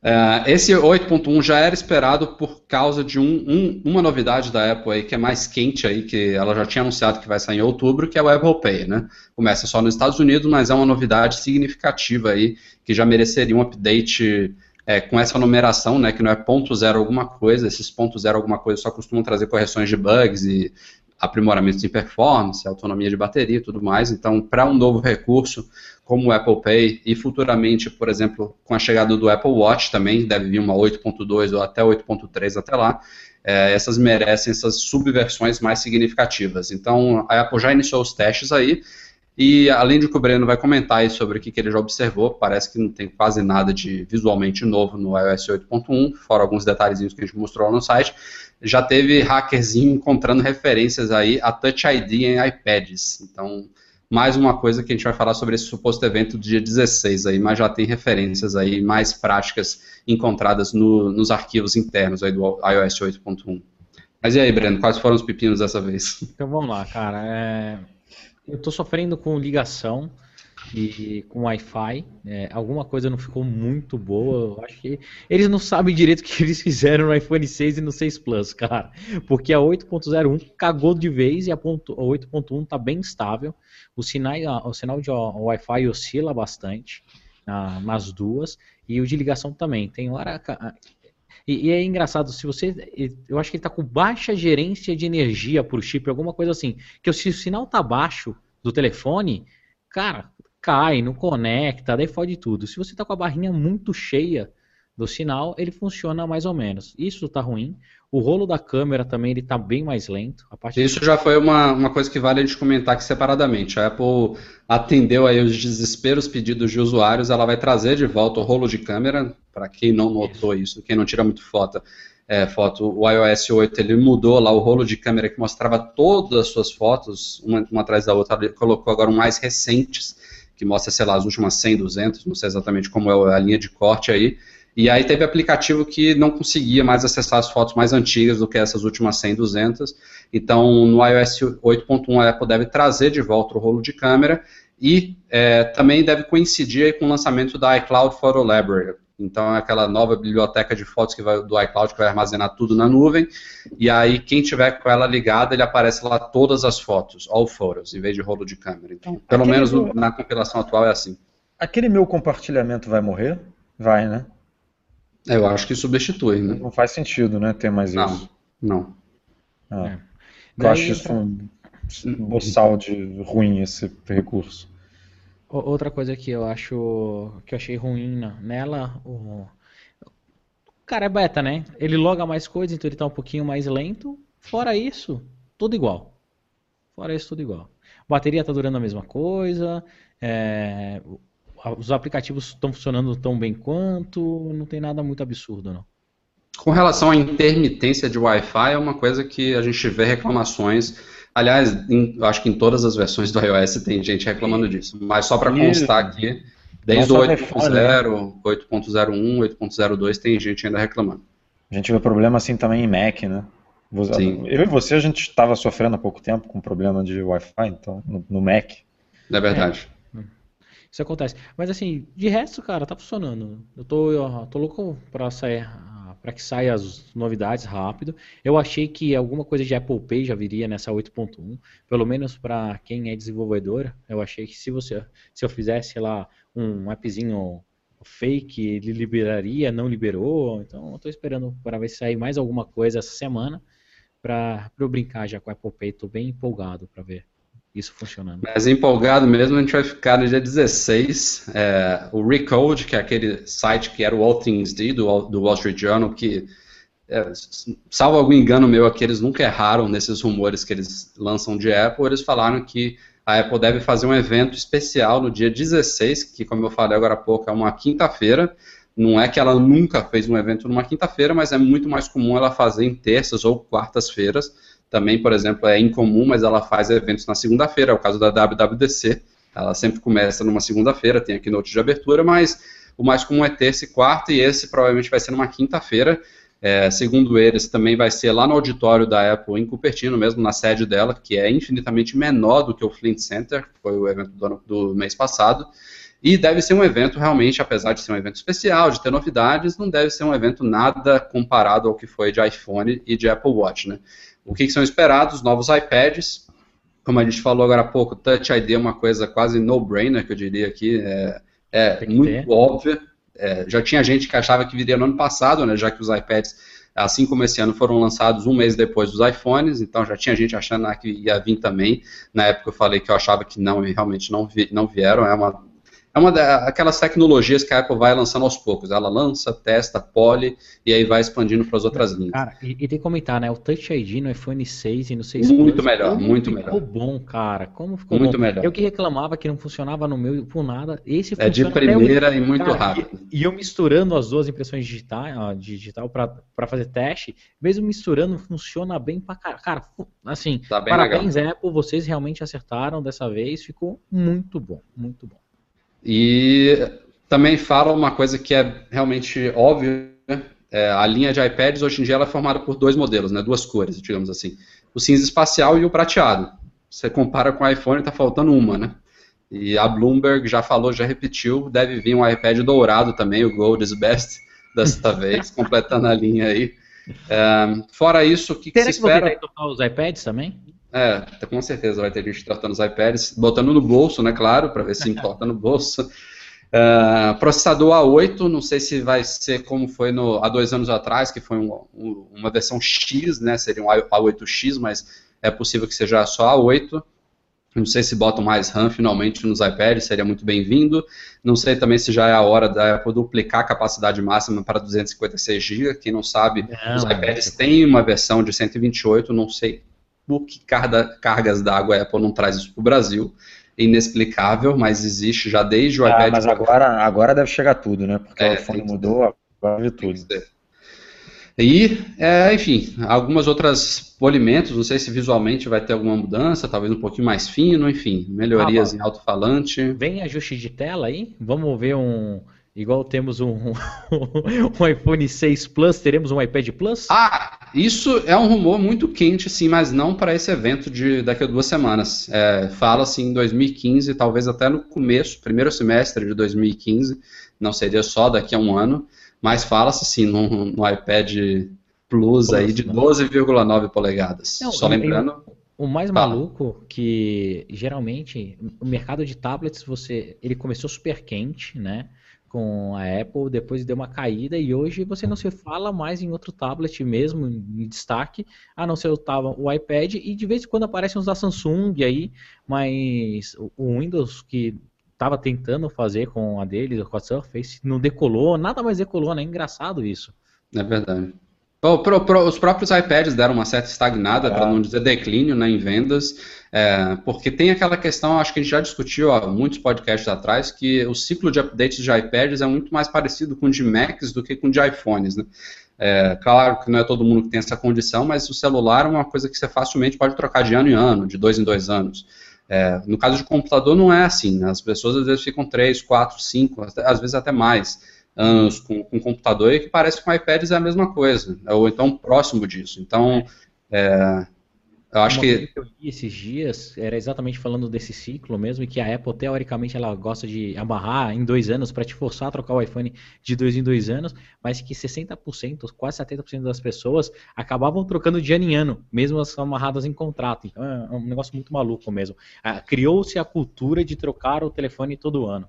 Speaker 1: Uh, esse 8.1 já era esperado por causa de um, um, uma novidade da Apple aí que é mais quente aí, que ela já tinha anunciado que vai sair em outubro, que é o Apple Pay, né? Começa só nos Estados Unidos, mas é uma novidade significativa aí, que já mereceria um update é, com essa numeração, né, que não é ponto zero alguma coisa, esses ponto zero alguma coisa só costumam trazer correções de bugs e aprimoramentos de performance, autonomia de bateria e tudo mais. Então, para um novo recurso como o Apple Pay e futuramente, por exemplo, com a chegada do Apple Watch também, deve vir uma 8.2 ou até 8.3 até lá, é, essas merecem essas subversões mais significativas. Então, a Apple já iniciou os testes aí, e além de que o Breno vai comentar aí sobre o que, ele já observou, parece que não tem quase nada de visualmente novo no iOS 8.1, fora alguns detalhezinhos que a gente mostrou lá no site, já teve hackerzinho encontrando referências aí a Touch ID em iPads. Então, mais uma coisa que a gente vai falar sobre esse suposto evento do dia 16 aí, mas já tem referências aí mais práticas encontradas no, nos arquivos internos aí do iOS 8.1. Mas e aí, Breno, quais foram os pepinos dessa vez?
Speaker 2: Então vamos lá, cara. É... Eu estou sofrendo com ligação e com Wi-Fi. É, alguma coisa não ficou muito boa. Eu acho que eles não sabem direito o que eles fizeram no iPhone 6 e no 6 Plus, cara. Porque a 8.01 cagou de vez e a 8.1 está bem estável. O sinal, o sinal de Wi-Fi oscila bastante nas duas e o de ligação também. Tem hora e, e, é engraçado, se você. Eu acho que ele está com baixa gerência de energia por chip, alguma coisa assim. Que se o sinal tá baixo do telefone, cara, cai, não conecta, daí fode tudo. Se você está com a barrinha muito cheia do sinal, ele funciona mais ou menos. Isso está ruim. O rolo da câmera também ele está bem mais lento.
Speaker 1: Isso já foi uma, uma coisa que vale a gente comentar aqui separadamente. A Apple atendeu aí os desesperos pedidos de usuários, ela vai trazer de volta o rolo de câmera, para quem não notou isso, quem não tira muito foto, é, foto, o iOS 8 ele mudou lá o rolo de câmera que mostrava todas as suas fotos, uma, uma atrás da outra, ele colocou agora um mais recentes, que mostra, sei lá, as últimas 100, 200, não sei exatamente como é a linha de corte aí. E aí teve aplicativo que não conseguia mais acessar as fotos mais antigas do que essas últimas 100, 200. Então, no iOS 8.1 a Apple deve trazer de volta o rolo de câmera e é, também deve coincidir com o lançamento da iCloud Photo Library, então é aquela nova biblioteca de fotos que vai, do iCloud que vai armazenar tudo na nuvem. E aí quem tiver com ela ligada, ele aparece lá todas as fotos, all photos, em vez de rolo de câmera. Então, pelo Aquele menos meu... na compilação atual é assim.
Speaker 3: Aquele meu compartilhamento vai morrer? Vai, né?
Speaker 1: Eu acho que substitui, né?
Speaker 3: Não faz sentido, né, ter mais
Speaker 1: não,
Speaker 3: isso.
Speaker 1: Não.
Speaker 3: Ah. É. Eu acho isso um boçal de ruim esse recurso.
Speaker 2: Outra coisa que eu acho que eu achei ruim nela, o, o cara é beta, né? Ele loga mais coisas, então ele tá um pouquinho mais lento. Fora isso, tudo igual. Fora isso, tudo igual. Bateria tá durando a mesma coisa. É, os aplicativos estão funcionando tão bem quanto. Não tem nada muito absurdo, não.
Speaker 1: Com relação à intermitência de Wi-Fi, é uma coisa que a gente vê reclamações Aliás, em, eu acho que em todas as versões do iOS tem gente reclamando disso. Mas só para constar aqui, desde o 8.0, 8.01, 8.02 tem gente ainda reclamando.
Speaker 3: A gente vê problema assim também em Mac, né? Sim. Eu e você, a gente estava sofrendo há pouco tempo com problema de Wi-Fi, então, no, no Mac.
Speaker 1: É verdade. É.
Speaker 2: Isso acontece. Mas assim, de resto, cara, tá funcionando. Eu tô, eu tô louco pra sair para que saia as novidades rápido. Eu achei que alguma coisa de Apple Pay já viria nessa 8.1, pelo menos para quem é desenvolvedor. Eu achei que se você se eu fizesse lá um appzinho fake, ele liberaria, não liberou. Então eu estou esperando para ver se sair mais alguma coisa essa semana para eu brincar já com Apple Pay. Estou bem empolgado para ver. Isso funcionando.
Speaker 1: Mas empolgado mesmo, a gente vai ficar no dia 16. É, o Recode, que é aquele site que era o All Things D, do, do Wall Street Journal, que, é, salvo algum engano meu aqui, eles nunca erraram nesses rumores que eles lançam de Apple, eles falaram que a Apple deve fazer um evento especial no dia 16, que, como eu falei agora há pouco, é uma quinta-feira. Não é que ela nunca fez um evento numa quinta-feira, mas é muito mais comum ela fazer em terças ou quartas-feiras também, por exemplo, é incomum, mas ela faz eventos na segunda-feira, é o caso da WWDC. Ela sempre começa numa segunda-feira, tem aqui noite de abertura, mas o mais comum é terça e quarta, e esse provavelmente vai ser numa quinta-feira. É, segundo eles, também vai ser lá no auditório da Apple em Cupertino, mesmo na sede dela, que é infinitamente menor do que o Flint Center, que foi o evento do, ano, do mês passado. E deve ser um evento realmente, apesar de ser um evento especial, de ter novidades, não deve ser um evento nada comparado ao que foi de iPhone e de Apple Watch, né? O que, que são esperados? Novos iPads. Como a gente falou agora há pouco, Touch ID é uma coisa quase no-brainer, que eu diria aqui. É, é muito ter. óbvia. É, já tinha gente que achava que viria no ano passado, né, já que os iPads, assim como esse ano, foram lançados um mês depois dos iPhones, então já tinha gente achando que ia vir também. Na época eu falei que eu achava que não, e realmente não, vi, não vieram. É uma é uma daquelas tecnologias que a Apple vai lançando aos poucos. Ela lança, testa, pole e aí vai expandindo para as outras linhas.
Speaker 2: Cara, e, e, tem que comentar, né? O Touch ID no iPhone 6 e no 6
Speaker 1: Muito Plus, melhor, muito melhor.
Speaker 2: Ficou bom, cara. Como ficou
Speaker 1: muito
Speaker 2: bom?
Speaker 1: melhor.
Speaker 2: Eu que reclamava que não funcionava no meu por nada. Esse
Speaker 1: É de primeira e muito cara, rápido.
Speaker 2: E, e, eu misturando as duas impressões digital, digital para fazer teste, mesmo misturando, funciona bem pra cara. Cara, assim, tá parabéns, legal. Apple, vocês realmente acertaram dessa vez. Ficou muito bom, muito bom.
Speaker 1: E também fala uma coisa que é realmente óbvia, né? é, a linha de iPads hoje em dia é formada por dois modelos, né, duas cores, digamos assim. O cinza espacial e o prateado. Você compara com o iPhone, está faltando uma, né? E a Bloomberg já falou, já repetiu, deve vir um iPad dourado também, o Gold is Best, (laughs) desta vez, (laughs) completando a linha aí. É, fora isso, o que, que se espera... Será
Speaker 2: que tocar os iPads também?
Speaker 1: É, com certeza vai ter gente tratando os iPads, botando no bolso, né, claro, para ver se (laughs) importa no bolso. Uh, processador A8, não sei se vai ser como foi no, há dois anos atrás, que foi um, um, uma versão X, né, seria um A8X, mas é possível que seja só A8. Não sei se botam mais RAM finalmente nos iPads, seria muito bem-vindo. Não sei também se já é a hora da Apple duplicar a capacidade máxima para 256 GB. Quem não sabe, não, os iPads têm uma versão de 128, não sei por que carga, cargas d'água a Apple não traz isso para o Brasil. Inexplicável, mas existe já desde o
Speaker 3: ah,
Speaker 1: iPad.
Speaker 3: Mas agora, agora deve chegar tudo, né? Porque é, o iPhone mudou, agora vê tudo.
Speaker 1: E, é, enfim, algumas outras polimentos, não sei se visualmente vai ter alguma mudança, talvez um pouquinho mais fino, enfim, melhorias ah, em alto-falante.
Speaker 2: Vem ajuste de tela aí? Vamos ver um, Igual temos um, (laughs) um iPhone 6 Plus, teremos um iPad Plus?
Speaker 1: Ah, isso é um rumor muito quente, sim, mas não para esse evento de daqui a duas semanas. É, Fala-se em 2015, talvez até no começo, primeiro semestre de 2015, não seria só daqui a um ano, mas fala-se sim no, no iPad Plus, Plus aí de 12,9 né? polegadas. Não, só lembrando.
Speaker 2: O mais Fala. maluco que geralmente o mercado de tablets você ele começou super quente, né? Com a Apple, depois deu uma caída e hoje você não se fala mais em outro tablet mesmo em destaque, a não ser o, o iPad e de vez em quando aparecem uns da Samsung aí, mas o Windows que estava tentando fazer com a deles, com a Surface, não decolou, nada mais decolou, né? Engraçado isso.
Speaker 1: É verdade. Pro, pro, os próprios iPads deram uma certa estagnada, para não dizer declínio né, em vendas, é, porque tem aquela questão, acho que a gente já discutiu há muitos podcasts atrás, que o ciclo de updates de iPads é muito mais parecido com o de Macs do que com o de iPhones. Né? É, claro que não é todo mundo que tem essa condição, mas o celular é uma coisa que você facilmente pode trocar de ano em ano, de dois em dois anos. É, no caso de computador não é assim, né? as pessoas às vezes ficam três, quatro, cinco, às vezes até mais anos com, com computador e que parece que com iPads é a mesma coisa, ou então próximo disso. Então, é, eu acho que...
Speaker 2: que eu li esses dias era exatamente falando desse ciclo mesmo, e que a Apple, teoricamente, ela gosta de amarrar em dois anos para te forçar a trocar o iPhone de dois em dois anos, mas que 60%, quase 70% das pessoas acabavam trocando de ano em ano, mesmo as amarradas em contrato. Então é um negócio muito maluco mesmo. Ah, criou-se a cultura de trocar o telefone todo ano.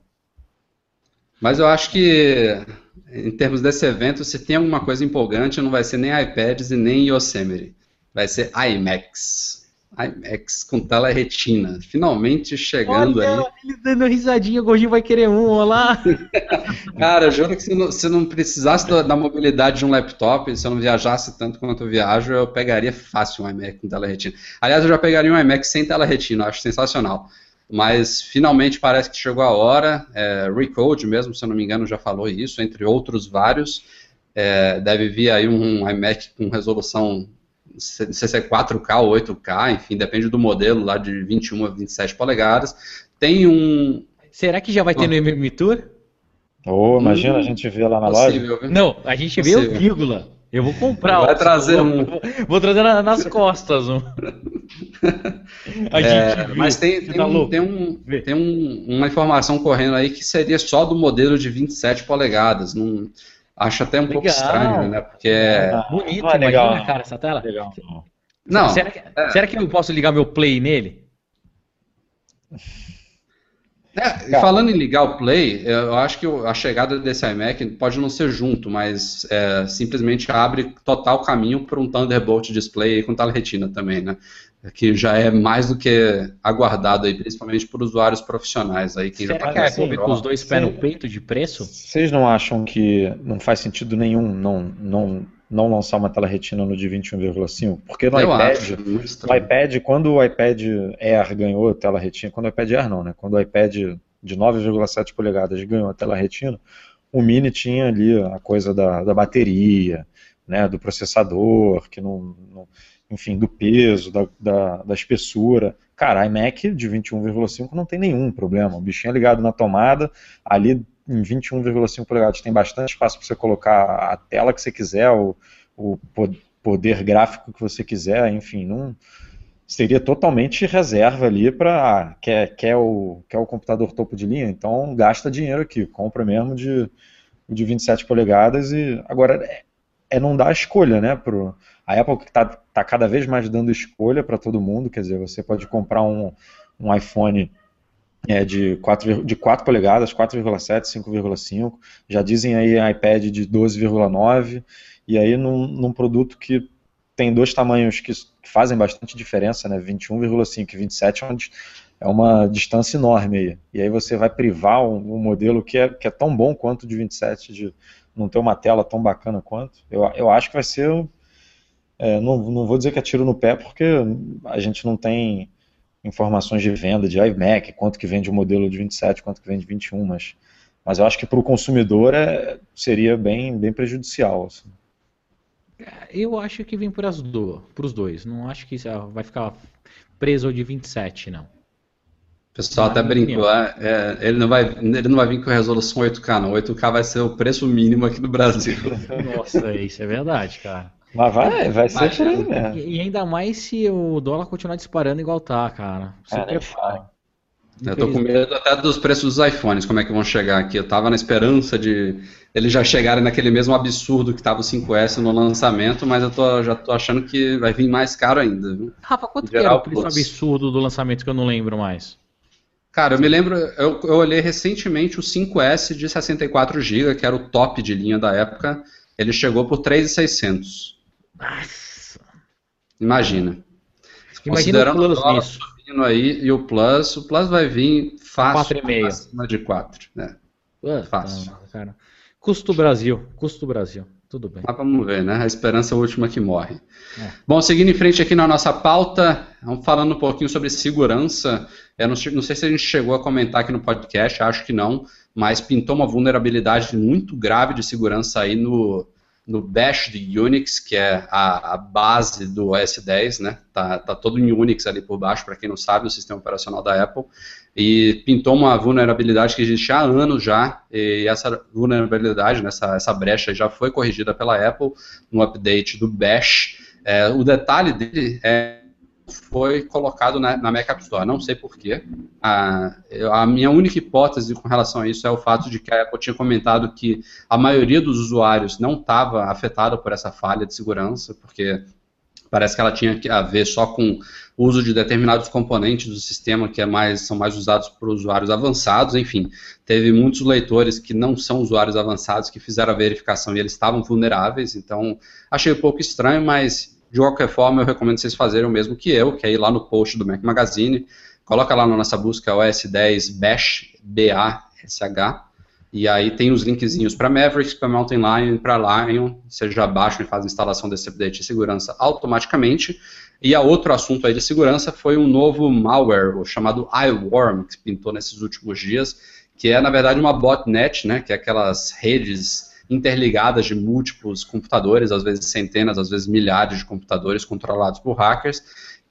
Speaker 1: Mas eu acho que, em termos desse evento, se tem alguma coisa empolgante, não vai ser nem iPads e nem Yosemite. Vai ser IMAX. iMacs com tela retina. Finalmente chegando
Speaker 2: Olha,
Speaker 1: aí.
Speaker 2: ele dando risadinha, o Gordinho vai querer um, olha lá. (laughs)
Speaker 1: Cara, eu juro que se não, se não precisasse da, da mobilidade de um laptop, se eu não viajasse tanto quanto eu viajo, eu pegaria fácil um iMac com tela retina. Aliás, eu já pegaria um iMac sem tela retina, acho sensacional. Mas finalmente parece que chegou a hora. É, Recode mesmo, se eu não me engano, já falou isso, entre outros vários. É, deve vir aí um iMac com resolução se é 4K ou 8K, enfim, depende do modelo lá de 21 a 27 polegadas. Tem um.
Speaker 2: Será que já vai ter no MM Tour?
Speaker 3: Oh, imagina hum, a gente ver lá na possível, loja.
Speaker 2: Viu? Não, a gente possível. vê o vírgula. Eu vou comprar.
Speaker 1: Vai trazer
Speaker 2: um. Vou, vou trazer nas costas um. (laughs)
Speaker 1: é, mas tem, tem, tá um, tem, um, tem um, uma informação correndo aí que seria só do modelo de 27 polegadas. Não, Acho até um legal. pouco estranho, né? Porque é.
Speaker 2: Ah, bonito, ah, legal. cara, essa tela. Legal.
Speaker 1: Não.
Speaker 2: Será que, é... será que eu posso ligar meu Play nele?
Speaker 1: É, falando em ligar o Play, eu acho que a chegada desse iMac pode não ser junto, mas é, simplesmente abre total caminho para um Thunderbolt Display com tela retina também, né? Que já é mais do que aguardado aí, principalmente por usuários profissionais aí.
Speaker 2: Quem Será já tá que é assim, com os dois pés no peito de preço?
Speaker 3: Vocês não acham que não faz sentido nenhum não, não, não lançar uma tela retina no de 21,5? Porque no
Speaker 1: Eu
Speaker 3: iPad,
Speaker 1: acho,
Speaker 3: no iPad, quando o iPad Air ganhou a tela retina, quando o iPad Air não, né? Quando o iPad de 9,7 polegadas ganhou a tela retina, o Mini tinha ali a coisa da, da bateria, né, do processador, que não, não enfim, do peso, da, da, da espessura. Cara, iMac de 21,5 não tem nenhum problema. O bichinho é ligado na tomada, ali em 21,5 polegadas tem bastante espaço para você colocar a tela que você quiser, o, o poder gráfico que você quiser, enfim, não seria totalmente reserva ali para ah, quer, quer, o, quer o computador topo de linha, então gasta dinheiro aqui, compra mesmo de, de 27 polegadas e agora é, é não dar escolha, né, pro, a Apple está tá cada vez mais dando escolha para todo mundo, quer dizer, você pode comprar um, um iPhone é, de, 4, de 4 polegadas, 4,7, 5,5, já dizem aí iPad de 12,9, e aí num, num, produto que tem dois tamanhos que fazem bastante diferença, né, 21,5 e 27, onde é uma distância enorme aí. E aí você vai privar um, um, modelo que é, que é tão bom quanto o de 27, de não ter uma tela tão bacana quanto. Eu, eu acho que vai ser é, não, não vou dizer que é tiro no pé, porque a gente não tem informações de venda de iMac, quanto que vende o modelo de 27, quanto que vende 21, mas, mas eu acho que para o consumidor é, seria bem, bem prejudicial. Assim.
Speaker 2: Eu acho que vem para do, os dois. Não acho que vai ficar preso de 27, não.
Speaker 1: O pessoal até brincou, é, é, ele, não vai, ele não vai vir com resolução 8K, não. 8K vai ser o preço mínimo aqui no Brasil. (laughs)
Speaker 2: Nossa, isso é verdade, cara.
Speaker 3: Mas vai, vai ser por aí mesmo.
Speaker 2: E ainda mais se o dólar continuar disparando igual tá, cara. Você é, prepara.
Speaker 1: Eu tô com medo até dos preços dos iPhones, como é que vão chegar aqui. Eu tava na esperança de eles já chegarem naquele mesmo absurdo que tava o 5S no lançamento, mas eu tô, já tô achando que vai vir mais caro ainda. Viu?
Speaker 2: Rafa, quanto que era o preço absurdo do lançamento que eu não lembro mais?
Speaker 1: Cara, eu me lembro, eu, eu olhei recentemente o 5S de 64GB, que era o top de linha da época, ele chegou por 3,600.
Speaker 2: Nossa.
Speaker 1: Imagina.
Speaker 2: Imagina o Plus nisso.
Speaker 1: subindo aí e o Plus, o Plus vai vir fácil
Speaker 2: 4,5.
Speaker 1: acima de 4, né?
Speaker 2: Fácil. Cara. Custo Brasil, custo Brasil. Tudo bem.
Speaker 1: Mas vamos ver, né? A esperança é a última que morre. É. Bom, seguindo em frente aqui na nossa pauta, vamos falando um pouquinho sobre segurança. Eu não, não sei se a gente chegou a comentar aqui no podcast, acho que não, mas pintou uma vulnerabilidade muito grave de segurança aí no, no bash de Unix, que é a, a, base do OS 10, né? Tá, tá todo em Unix ali por baixo, para quem não sabe, o sistema operacional da Apple. E pintou uma vulnerabilidade que existe há anos já, e essa vulnerabilidade, né, essa, essa brecha já foi corrigida pela Apple no update do bash. É, o detalhe dele é foi colocado na, na Mac App Store. Não sei porquê. A, a minha única hipótese com relação a isso é o fato de que a Apple tinha comentado que a maioria dos usuários não estava afetada por essa falha de segurança, porque parece que ela tinha a ver só com o uso de determinados componentes do sistema que é mais, são mais usados por usuários avançados, enfim, teve muitos leitores que não são usuários avançados que fizeram a verificação e eles estavam vulneráveis, então achei um pouco estranho, mas de qualquer forma, eu recomendo vocês fazerem o mesmo que eu, que é ir lá no post do Mac Magazine, coloca lá na nossa busca OS10 Bash, B-A-S-H, e aí tem os linkzinhos para Mavericks, para Mountain Lion para Lion. Você já baixa e faz a instalação desse update de segurança automaticamente. E a outro assunto aí de segurança foi um novo malware, chamado iWorm, que pintou nesses últimos dias, que é, na verdade, uma botnet, né, que é aquelas redes interligadas de múltiplos computadores, às vezes centenas, às vezes milhares de computadores controlados por hackers,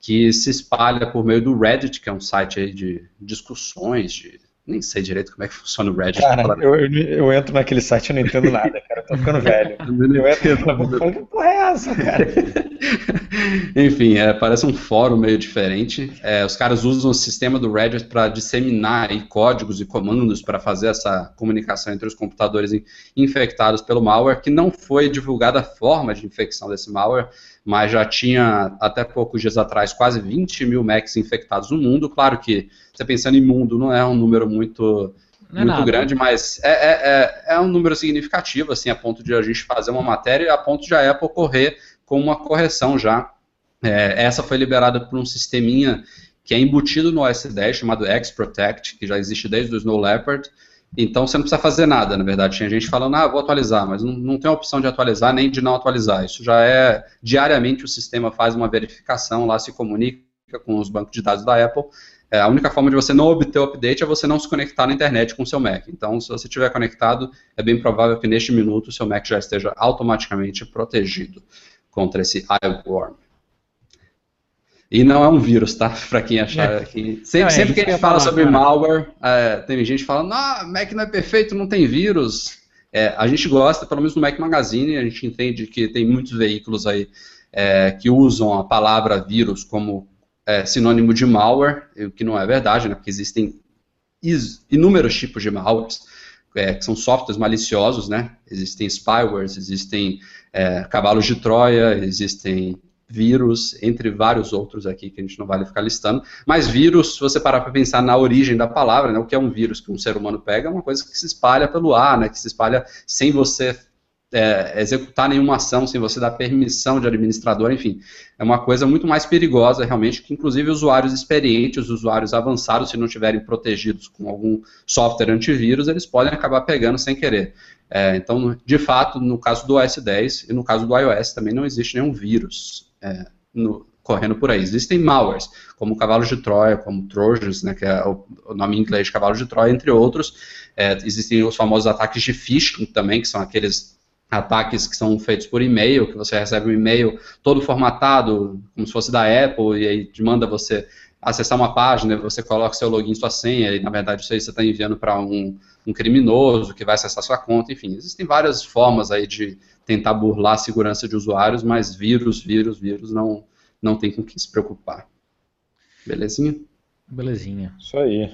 Speaker 1: que se espalha por meio do Reddit, que é um site de discussões, de nem sei direito como é que funciona o Reddit.
Speaker 3: Cara, eu, eu, eu, entro naquele site e não entendo nada, cara. Eu tô ficando velho. (laughs) Eu entro e falo, que porra é essa, cara? (laughs)
Speaker 1: Enfim, é, parece um fórum meio diferente. É, os caras usam o sistema do Reddit para disseminar aí, códigos e comandos para fazer essa comunicação entre os computadores infectados pelo malware, que não foi divulgada a forma de infecção desse malware mas já tinha até poucos dias atrás quase 20 mil Macs infectados no mundo. Claro que você pensando em mundo não é um número muito, é muito grande, mas é, é, é, é, um número significativo, assim, a ponto de a gente fazer uma matéria e a ponto de a Apple correr com uma correção já. É, essa foi liberada por um sisteminha que é embutido no OS 10 chamado X-Protect, que já existe desde o Snow Leopard, então você não precisa fazer nada, na verdade. Tinha gente falando, ah, vou atualizar, mas não, não tem a opção de atualizar nem de não atualizar. Isso já é, diariamente o sistema faz uma verificação lá, se comunica com os bancos de dados da Apple. É, a única forma de você não obter o update é você não se conectar na internet com o seu Mac. Então, se você estiver conectado, é bem provável que neste minuto o seu Mac já esteja automaticamente protegido contra esse iWorm. E não é um vírus, tá? (laughs) Para quem achar é. que. Sempre, é, sempre que a gente fala falar, sobre cara. malware, é, tem gente falando, ah, Mac não é perfeito, não tem vírus. É, a gente gosta, pelo menos no Mac Magazine, a gente entende que tem muitos veículos aí é, que usam a palavra vírus como é, sinônimo de malware, o que não é verdade, né? Porque existem inúmeros tipos de malwares. que são softwares maliciosos, né? Existem spywares, existem cavalos de Troia, existem vírus, entre vários outros aqui que a gente não vale ficar listando. Mas vírus, se você parar para pensar na origem da palavra, né, o que é um vírus que um ser humano pega, é uma coisa que se espalha pelo ar, né, que se espalha sem você é, executar nenhuma ação, sem você dar permissão de administrador, enfim. É uma coisa muito mais perigosa, realmente, que inclusive usuários experientes, usuários avançados, se não estiverem protegidos com algum software antivírus, eles podem acabar pegando sem querer. É, então, de fato, no caso do OS 10 e no caso do iOS também não existe nenhum vírus é, no, correndo por aí. Existem malwares, como Cavalos de Troia, como Trojans, né, que é o, o nome em inglês de Cavalos de Troia, entre outros. É, existem os famosos ataques de phishing também, que são aqueles ataques que são feitos por e-mail, que você recebe um e-mail todo formatado, como se fosse da Apple, e aí manda você acessar uma página, você coloca seu login, sua senha, e na verdade isso aí você está enviando para um, um, criminoso que vai acessar sua conta, enfim, existem várias formas aí de tentar burlar a segurança de usuários, mas vírus, vírus, vírus não, não tem com que se preocupar. Belezinha?
Speaker 2: Belezinha.
Speaker 3: Isso aí.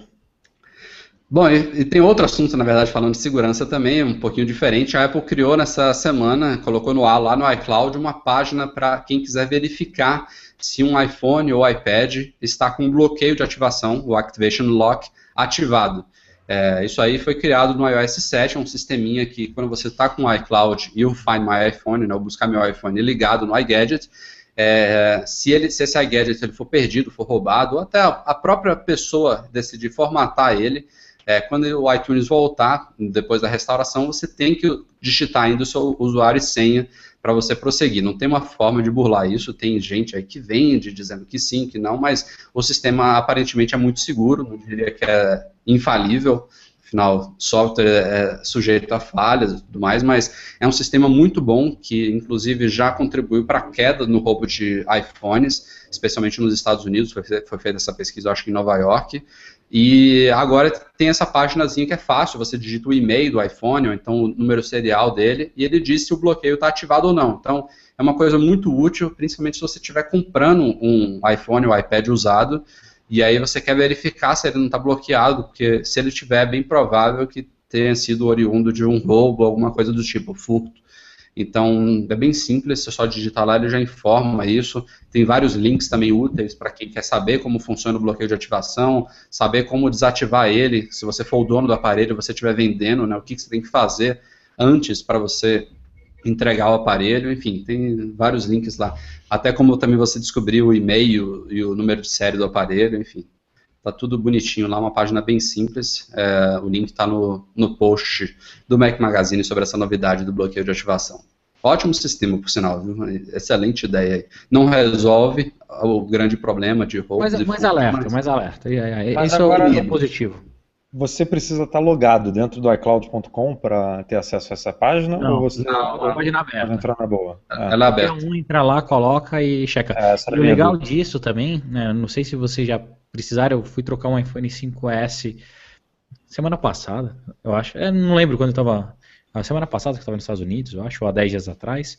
Speaker 1: Bom, e, e, tem outro assunto, na verdade, falando de segurança também, um pouquinho diferente. A Apple criou nessa semana, colocou no ar lá no iCloud uma página para quem quiser verificar se um iPhone ou iPad está com bloqueio de ativação, o Activation Lock, ativado. É, isso aí foi criado no iOS 7, é um sisteminha que quando você está com o iCloud e o Find My iPhone, né, o buscar meu iPhone ligado no iGadget, é, se, ele, se esse iGadget ele for perdido, for roubado, ou até a própria pessoa decidir formatar ele, é, quando o iTunes voltar, depois da restauração, você tem que digitar ainda o seu usuário e senha para você prosseguir. Não tem uma forma de burlar isso, tem gente aí que vende dizendo que sim, que não, mas o sistema aparentemente é muito seguro, não diria que é infalível, afinal, software é sujeito a falhas e tudo mais, mas é um sistema muito bom que, inclusive, já contribuiu para a queda no roubo de iPhones, especialmente nos Estados Unidos, foi, foi feita essa pesquisa, acho que em Nova York, e agora tem essa páginazinha que é fácil, você digita o e-mail do iPhone, ou então o número serial dele, e ele diz se o bloqueio está ativado ou não. Então, é uma coisa muito útil, principalmente se você estiver comprando um iPhone ou iPad usado, e aí você quer verificar se ele não está bloqueado, porque se ele estiver, é bem provável que tenha sido oriundo de um roubo, alguma coisa do tipo, furto. Então, é bem simples, você só digitar lá, ele já informa isso. Tem vários links também úteis para quem quer saber como funciona o bloqueio de ativação, saber como desativar ele. Se você for o dono do aparelho, você estiver vendendo, né, o que, que você tem que fazer antes para você entregar o aparelho, enfim, tem vários links lá. Até como também você descobriu o e-mail e o número de série do aparelho, enfim. Tá tudo bonitinho lá, uma página bem simples. É, o link está no, no post do Mac Magazine sobre essa novidade do bloqueio de ativação. Ótimo sistema, por sinal, viu? Excelente ideia. Não resolve o grande problema de roubo.
Speaker 2: Mas,
Speaker 1: mas
Speaker 2: alerta, mas, mais alerta. Agora, é o positivo.
Speaker 3: Você precisa estar logado dentro do iCloud.com para ter acesso a essa página?
Speaker 2: Não,
Speaker 3: ou você
Speaker 2: não, a página aberta.
Speaker 3: entrar na boa.
Speaker 2: É. Ela é aberta. Um entra lá, coloca e checa. É, e o legal dúvida. disso também, né, não sei se vocês já precisaram, eu fui trocar um iPhone 5S semana passada, eu acho. Eu não lembro quando eu estava. A semana passada que eu estava nos Estados Unidos, eu acho, ou há 10 dias atrás.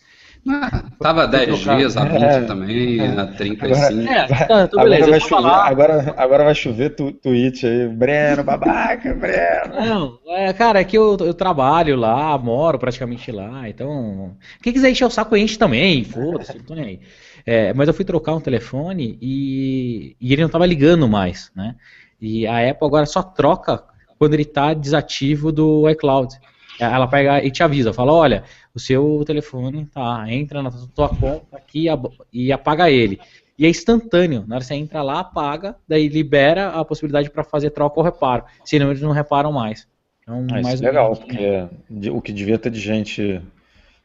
Speaker 1: Ah, tava 10 dias, a 20 é, também, é, a 35.
Speaker 3: É, tá, beleza, agora, vai chover, agora, agora vai chover tu, tweet aí, Breno, babaca, Breno.
Speaker 2: Não, é, cara, é que eu, eu trabalho lá, moro praticamente lá, então. Quem quiser encher o saco enche também, foda-se, não tô nem aí. É, mas eu fui trocar um telefone e, e ele não tava ligando mais, né? E a Apple agora só troca quando ele está desativo do iCloud. Ela pega e te avisa, fala, olha, o seu telefone tá, entra na tua conta aqui e apaga ele. E é instantâneo, na hora que você entra lá, apaga, daí libera a possibilidade para fazer troca ou reparo. Senão eles não reparam mais.
Speaker 3: Então, ah, mais é legal, porque o que devia ter de gente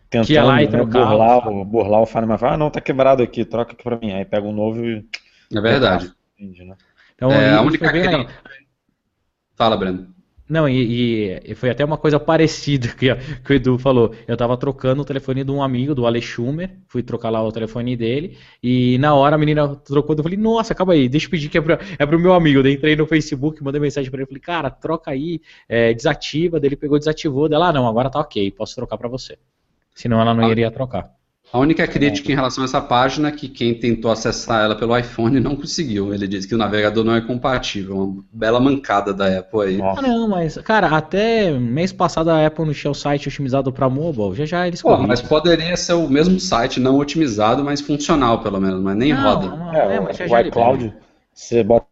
Speaker 3: tentando que lá e né, burlar, o, burlar o Final ah, não, tá quebrado aqui, troca aqui para mim. Aí pega um novo e.
Speaker 1: É verdade. Entende, né? Então, é, a única que... Fala, Breno.
Speaker 2: Não, e, e, foi até uma coisa parecida (laughs) que, que o Edu falou. Eu tava trocando o telefone de um amigo, do Ale Schumer, fui trocar lá o telefone dele, e na hora a menina trocou, eu falei, nossa, acaba aí, deixa eu pedir que é, pra, é pro meu amigo. Daí entrei no Facebook, mandei mensagem para ele, falei, cara, troca aí, é, desativa, daí ele pegou desativou, dela, ah, não, agora tá ok, posso trocar para você. Senão ela não ah. iria trocar.
Speaker 1: A única crítica em relação a essa página é que quem tentou acessar ela pelo iPhone não conseguiu. Ele disse que o navegador não é compatível. Uma bela mancada da Apple aí.
Speaker 2: Ah, não, mas, cara, até mês passado a Apple não tinha o site otimizado para mobile. Já já eles
Speaker 1: Pô, Mas poderia ser o mesmo site, não otimizado, mas funcional pelo menos, mas nem não, roda. Não,
Speaker 3: é, é, mas o, o iCloud, você bota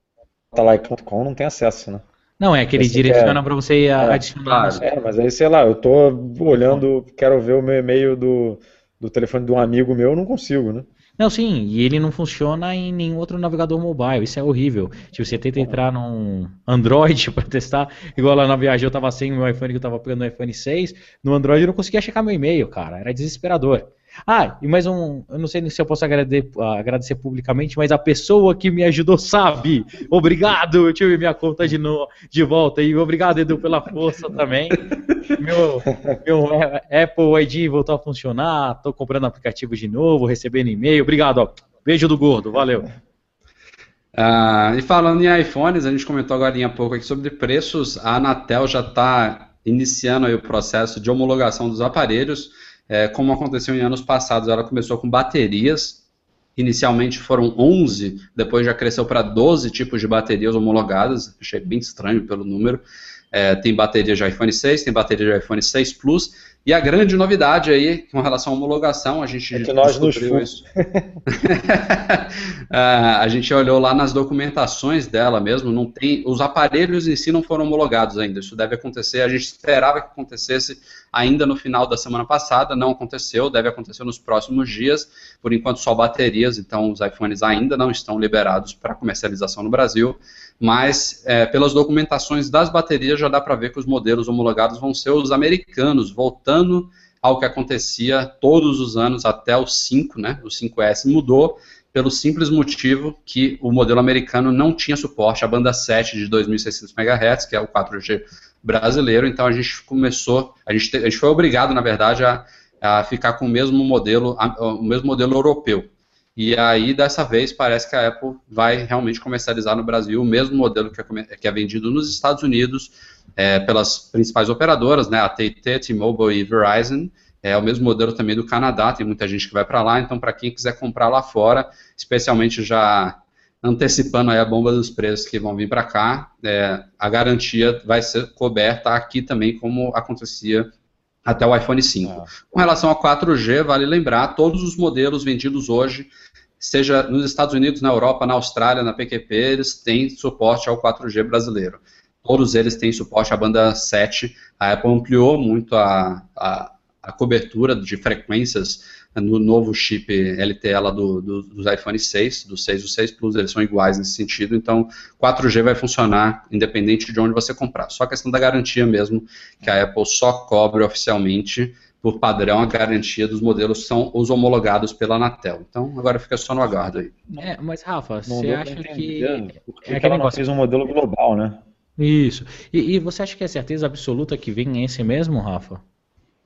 Speaker 3: lá iCloud.com, não tem acesso, né?
Speaker 2: Não, é que ele direciona para você é, adicionar.
Speaker 3: É, mas aí, sei lá, eu tô olhando, quero ver o meu e-mail do do telefone de um amigo meu, eu não consigo, né?
Speaker 2: Não, sim, e ele não funciona em nenhum outro navegador mobile, isso é horrível. Tipo, você tenta entrar num Android (laughs) para testar, igual lá na viagem eu tava sem o meu iPhone, que eu tava pegando o iPhone 6, no Android eu não conseguia checar meu e-mail, cara, era desesperador. Ah, e mais um, eu não sei se eu posso agradecer, agradecer publicamente, mas a pessoa que me ajudou sabe. Obrigado, eu tive minha conta de, no, de volta e obrigado, Edu, pela força também. Meu, meu Apple ID voltou a funcionar, estou comprando aplicativo de novo, recebendo e-mail. Obrigado, ó. Beijo do gordo, valeu.
Speaker 1: Ah, e falando em iPhones, a gente comentou agora há pouco aqui sobre preços. A Anatel já está iniciando o processo de homologação dos aparelhos é, como aconteceu em anos passados, ela começou com baterias. Inicialmente foram 11, depois já cresceu para 12 tipos de baterias homologadas. Achei bem estranho pelo número. É, tem bateria de iPhone 6, tem bateria de iPhone 6 Plus. E a grande novidade aí, com relação à homologação, a gente
Speaker 3: é que nós descobriu isso. (laughs)
Speaker 1: a gente olhou lá nas documentações dela mesmo, não tem, os aparelhos em si não foram homologados ainda. Isso deve acontecer, a gente esperava que acontecesse ainda no final da semana passada, não aconteceu, deve acontecer nos próximos dias. Por enquanto só baterias, então os iPhones ainda não estão liberados para comercialização no Brasil mas é, pelas documentações das baterias já dá para ver que os modelos homologados vão ser os americanos, voltando ao que acontecia todos os anos até o 5, né? O 5S mudou pelo simples motivo que o modelo americano não tinha suporte à banda 7 de 2600 MHz, que é o 4G brasileiro, então a gente começou, a gente, a gente foi obrigado, na verdade, a, a ficar com o mesmo modelo, a, o mesmo modelo europeu. E aí, dessa vez, parece que a Apple vai realmente comercializar no Brasil o mesmo modelo que é, que é vendido nos Estados Unidos é, pelas principais operadoras, né, a AT&T, T-Mobile e Verizon. É o mesmo modelo também do Canadá, tem muita gente que vai para lá, então para quem quiser comprar lá fora, especialmente já antecipando a bomba dos preços que vão vir para cá, é, a garantia vai ser coberta aqui também, como acontecia até o iPhone 5. É. Com relação a 4G, vale lembrar, todos os modelos vendidos hoje seja nos Estados Unidos, na Europa, na Austrália, na PQP, eles têm suporte ao 4G brasileiro. Todos eles têm suporte à banda 7. A Apple ampliou muito a, a, a cobertura de frequências no novo chip LTE lá do, do, dos iPhone 6, do 6 e do 6 Plus, eles são iguais nesse sentido, então 4G vai funcionar independente de onde você comprar. Só questão da garantia mesmo, que a Apple só cobre oficialmente por padrão a garantia dos modelos são os homologados pela Anatel. Então agora fica só no aguardo aí.
Speaker 2: É, mas Rafa, não você acha que
Speaker 3: porque é ela negócio... fez um modelo global, né?
Speaker 2: Isso. E, e, você acha que é certeza absoluta que vem esse mesmo, Rafa?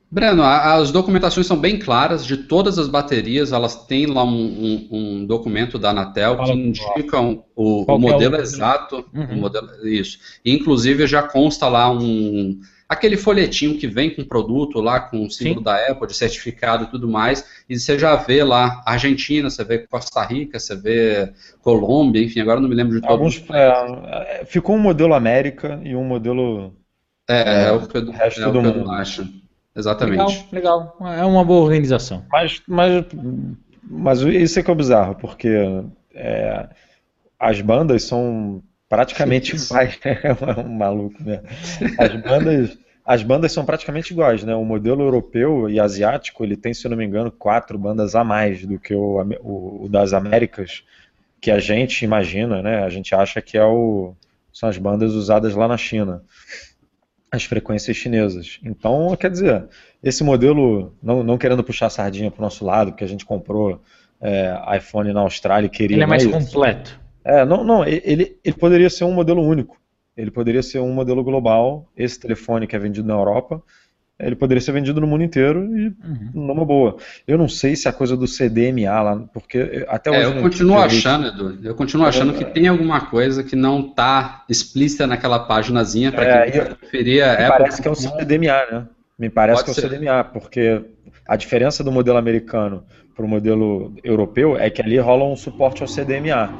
Speaker 1: Breno, as documentações são bem claras de todas as baterias, elas têm lá um, um, um documento da Anatel Fala que indicam o, o, modelo é o... exato, uhum. o modelo, isso. E, inclusive já consta lá um aquele folhetinho que vem com o produto lá, com o símbolo Sim. da Apple, de certificado e tudo mais, e você já vê lá Argentina, você vê Costa Rica, você vê Colômbia, enfim, agora não me lembro de todos. Alguns,
Speaker 3: é, é, ficou um modelo América e um modelo
Speaker 1: é, é, é o que, eu, resto é do mundo. acho. Exatamente.
Speaker 2: Legal, legal. É uma boa organização.
Speaker 3: Mas, mas, mas isso é que é bizarro, porque é, as bandas são praticamente (laughs) iguais. (laughs) é um maluco mesmo. As bandas, as bandas são praticamente iguais, né? O modelo europeu e asiático, ele tem, se eu não me engano, quatro bandas a mais do que o, o, o das Américas, que a gente imagina, né? A gente acha que é o, são as bandas usadas lá na China as frequências chinesas. Então, quer dizer, esse modelo, não, não querendo puxar a sardinha para o nosso lado, porque a gente comprou é, iPhone na Austrália e queria.
Speaker 2: Ele é mais completo.
Speaker 3: É, não, não, ele, ele poderia ser um modelo único. Ele poderia ser um modelo global. Esse telefone que é vendido na Europa, ele poderia ser vendido no mundo inteiro e uhum. numa boa. Eu não sei se a coisa do CDMA lá, porque até
Speaker 1: hoje. É, eu continuo achando, Edu, eu continuo achando que tem alguma coisa que não está explícita naquela páginazinha para é, quem eu, preferia.
Speaker 3: Me parece que é o CDMA, né? Me parece Pode que é o ser. CDMA, porque a diferença do modelo americano para o modelo europeu é que ali rola um suporte ao CDMA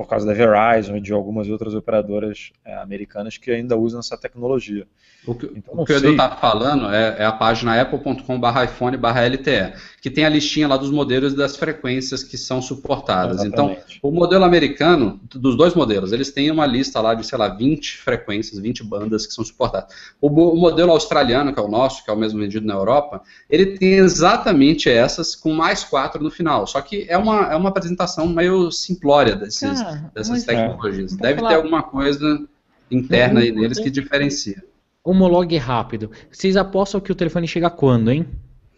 Speaker 3: por causa da Verizon e de algumas outras operadoras é, americanas que ainda usam essa tecnologia.
Speaker 1: O que, então, o, que o Edu está falando é, é, a página apple.com.br iPhone LTE, que tem a listinha lá dos modelos e das frequências que são suportadas. Então, Exatamente. Então, o modelo americano, dos dois modelos, eles têm uma lista lá de, sei lá, 20 frequências, 20 bandas que são suportadas. O, o modelo australiano, que é o nosso, que é o mesmo vendido na Europa, ele tem exatamente essas, com mais quatro no final. Só que é uma, é uma apresentação meio simplória desses, dessas é. tecnologias. Deve ter alguma coisa interna aí neles que diferencia.
Speaker 2: Homologue rápido. Vocês apostam que o telefone chega quando, hein?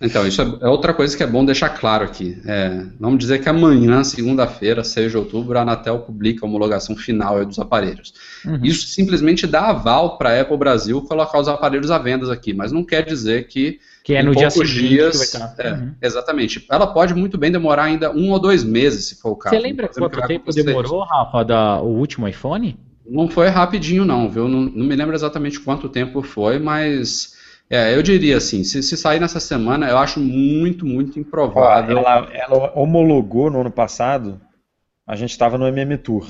Speaker 1: Então, isso é, é outra coisa que é bom deixar claro aqui. É, vamos dizer que amanhã, segunda-feira, 6 de outubro, a Anatel publica a homologação final dos aparelhos. Uhum. Isso simplesmente dá aval para a Apple Brasil colocar os aparelhos à venda aqui, mas não quer dizer que,
Speaker 2: que é no dia seguinte dias, que vai
Speaker 1: estar. É, uhum. Exatamente. Ela pode muito bem demorar ainda um ou dois meses, se for o caso.
Speaker 2: Você lembra quanto tempo demorou, Rafa, da, o último iPhone?
Speaker 1: Não foi rapidinho, não, viu? Não, não me lembro exatamente quanto tempo foi, mas é, eu diria assim, se, se, sair nessa semana, eu acho muito, muito improvável.
Speaker 3: Ela, ela homologou no ano passado, a gente estava no MM Tour.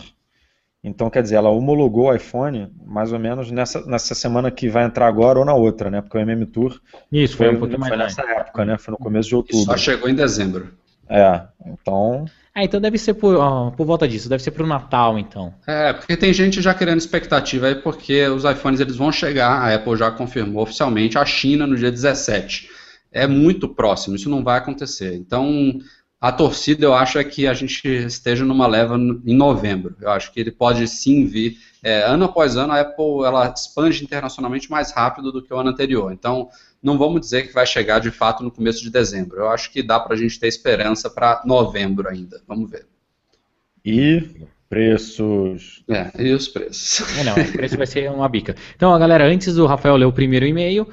Speaker 3: Então, quer dizer, ela homologou o iPhone mais ou menos nessa, nessa semana que vai entrar agora ou na outra, né? Porque o MM Tour
Speaker 2: Isso, foi, foi um pouquinho
Speaker 3: mais foi nessa época, né? Foi no começo de outubro.
Speaker 1: Só chegou em dezembro.
Speaker 3: É, então.
Speaker 2: Ah, então deve ser por, por volta disso, deve ser pro Natal, então.
Speaker 1: É, porque tem gente já querendo expectativa aí, porque os iPhones eles vão chegar, a Apple já confirmou oficialmente, a China no dia 17. É muito próximo, isso não vai acontecer. Então, a torcida eu acho é que a gente esteja numa leva em novembro. Eu acho que ele pode sim vir. É, ano após ano, a Apple ela expande internacionalmente mais rápido do que o ano anterior. Então, não vamos dizer que vai chegar de fato no começo de dezembro. Eu acho que dá para a gente ter esperança para novembro ainda. Vamos ver.
Speaker 3: E preços.
Speaker 1: É, e os preços.
Speaker 2: É, não, o preço vai ser uma bica. Então, galera, antes do Rafael ler o primeiro e-mail,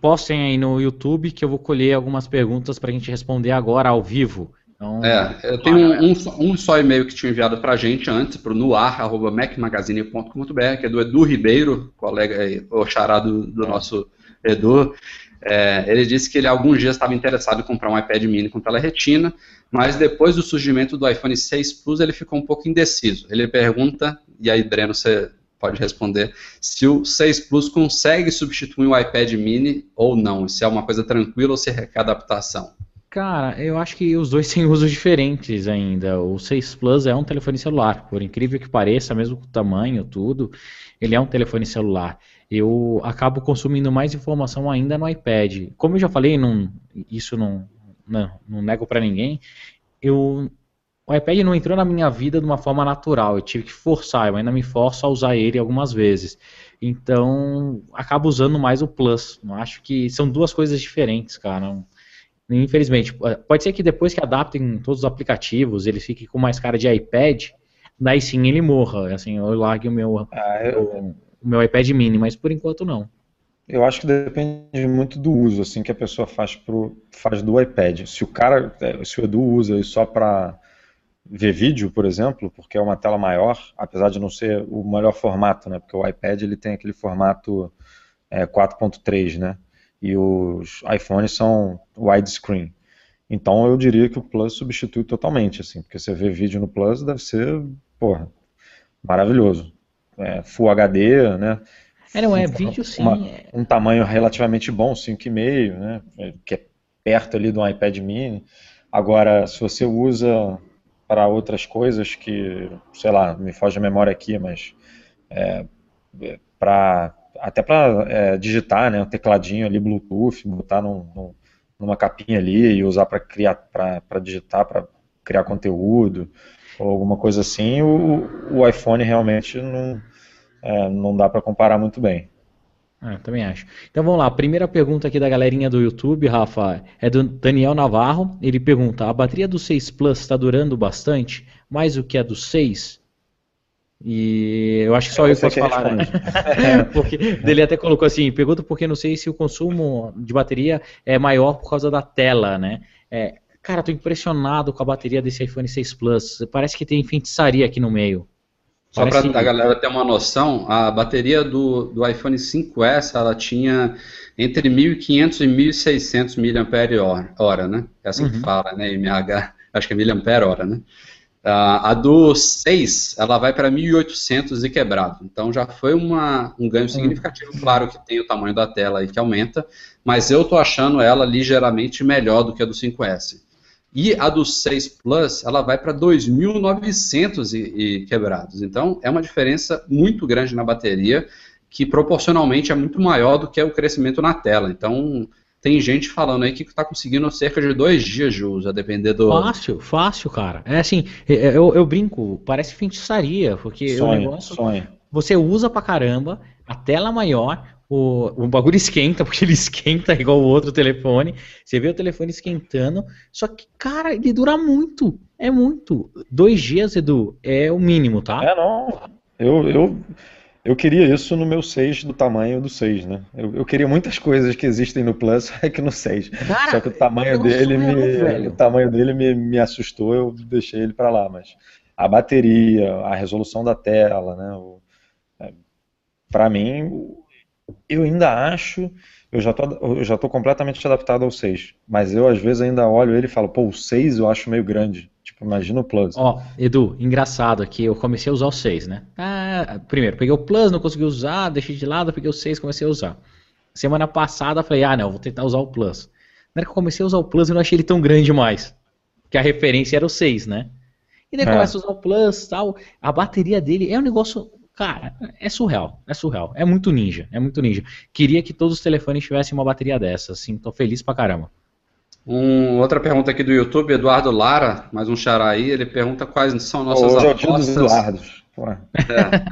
Speaker 2: postem aí no YouTube que eu vou colher algumas perguntas para a gente responder agora ao vivo.
Speaker 1: Então, é, eu tenho um, um, um só e-mail que tinha enviado para a gente antes, para o noar.macmagazine.com.br, que é do Edu Ribeiro, colega o chará do, do nosso Edu, é, ele disse que ele alguns dias estava interessado em comprar um iPad mini com tela retina, mas depois do surgimento do iPhone 6 Plus ele ficou um pouco indeciso. Ele pergunta, e aí Breno você pode responder, se o 6 Plus consegue substituir o iPad mini ou não, se é uma coisa tranquila ou se requer adaptação.
Speaker 2: Cara, eu acho que os dois (laughs) têm usos diferentes ainda. O 6 Plus é um telefone celular, por incrível que pareça, mesmo com o tamanho, tudo, ele é um telefone celular. eu acabo consumindo mais informação ainda no iPad. Como eu já falei, não, isso não, não, não nego para ninguém, eu, o iPad não entrou na minha vida de uma forma natural, eu tive que forçar, eu ainda me forço a usar ele algumas vezes. Então, acabo usando mais o Plus. Acho que são duas coisas diferentes, cara. Infelizmente, pode ser que depois que adaptem todos os aplicativos, ele fique com mais cara de iPad, daí sim ele morra. Assim, eu largue o meu, ah, eu... o, o meu iPad mini, mas por enquanto não.
Speaker 3: Eu acho que depende muito do uso assim que a pessoa faz, pro, faz do iPad. Se o cara, é, se o Edu usa isso só para ver vídeo, por exemplo, porque é uma tela maior, apesar de não ser o melhor formato, né? Porque o iPad ele tem aquele formato é, 4.3, né? E os iPhones são widescreen. Então eu diria que o Plus substitui totalmente, assim, porque você vê vídeo no Plus deve ser, porra, maravilhoso. É, Full HD, né?
Speaker 2: É, não, é vídeo sim. Uma,
Speaker 3: é. um tamanho relativamente bom, 5,5, né? É, que é perto ali do iPad mini. Agora, se você usa para outras coisas que, sei lá, me foge a memória aqui, mas é, para até para é, digitar, né, um tecladinho ali Bluetooth, botar num, num, numa capinha ali e usar para criar, para digitar, para criar conteúdo ou alguma coisa assim, o, o iPhone realmente não, é, não dá para comparar muito bem.
Speaker 2: Ah, também acho. Então vamos lá, a primeira pergunta aqui da galerinha do YouTube, Rafa, é do Daniel Navarro. Ele pergunta: a bateria do 6 Plus está durando bastante, mais do que a do 6? E eu acho que só é eu posso falar, né? (laughs) porque ele até colocou assim, pergunta porque não sei se o consumo de bateria é maior por causa da tela, né? É, cara, tô impressionado com a bateria desse iPhone 6 Plus. Parece que tem feitiçaria aqui no meio.
Speaker 1: Só para a galera ter uma noção, a bateria do, do iPhone 5S ela tinha entre 1.500 e 1.600 mAh, né? É assim uhum. que fala, né? mAh, acho que é mAh, né? Uh, a do 6, ela vai para 1.800 e quebrado. Então já foi uma, um ganho significativo. Uhum. Claro que tem o tamanho da tela aí que aumenta, mas eu tô achando ela ligeiramente melhor do que a do 5S. E a do 6 Plus, ela vai para 2.900 e, e quebrados. Então, é uma diferença muito grande na bateria, que proporcionalmente é muito maior do que o crescimento na tela. Então, tem gente falando aí que está conseguindo cerca de dois dias de uso, a depender do.
Speaker 2: Fácil, fácil, cara. É assim, é, é, eu, eu brinco, parece feitiçaria, porque sonho, o negócio. Sonho. Você usa pra caramba, a tela maior, o, o bagulho (laughs) esquenta, porque ele esquenta igual o outro telefone. Você vê o telefone esquentando. Só que, cara, ele dura muito. É muito. Dois dias, Edu, é o mínimo, tá?
Speaker 3: É, não. Eu, eu, eu queria isso no meu 6 do tamanho do 6, né? Eu, eu queria muitas coisas que existem no Plus, (laughs) é que no 6. Cara, só que o tamanho dele, me, o tamanho dele me, me assustou, eu deixei ele para lá. Mas a bateria, a resolução da tela, né? É, para mim, eu ainda acho, eu já tô, eu já tô completamente adaptado ao 6, mas eu às vezes ainda olho ele e falo, pô, o 6 eu acho meio grande. Tipo, imagina o Plus.
Speaker 2: Ó, Edu, engraçado aqui, eu comecei a usar o 6, né? Ah, primeiro, peguei o Plus, não consegui usar, deixei de lado, peguei o 6, comecei a usar. Semana passada falei, ah, não, vou tentar usar o Plus. Na hora que eu comecei a usar o Plus, eu não achei ele tão grande mais. Que a referência era o 6, né? E daí é. começa a usar o Plus tal. A bateria dele é um negócio Cara, é surreal, é surreal. É muito ninja, é muito ninja. Queria que todos os telefones tivessem uma bateria dessa, assim, tô feliz pra caramba.
Speaker 1: Um, outra pergunta aqui do YouTube, Eduardo Lara, mais um xará aí, ele pergunta quais são nossas Hoje apostas. É,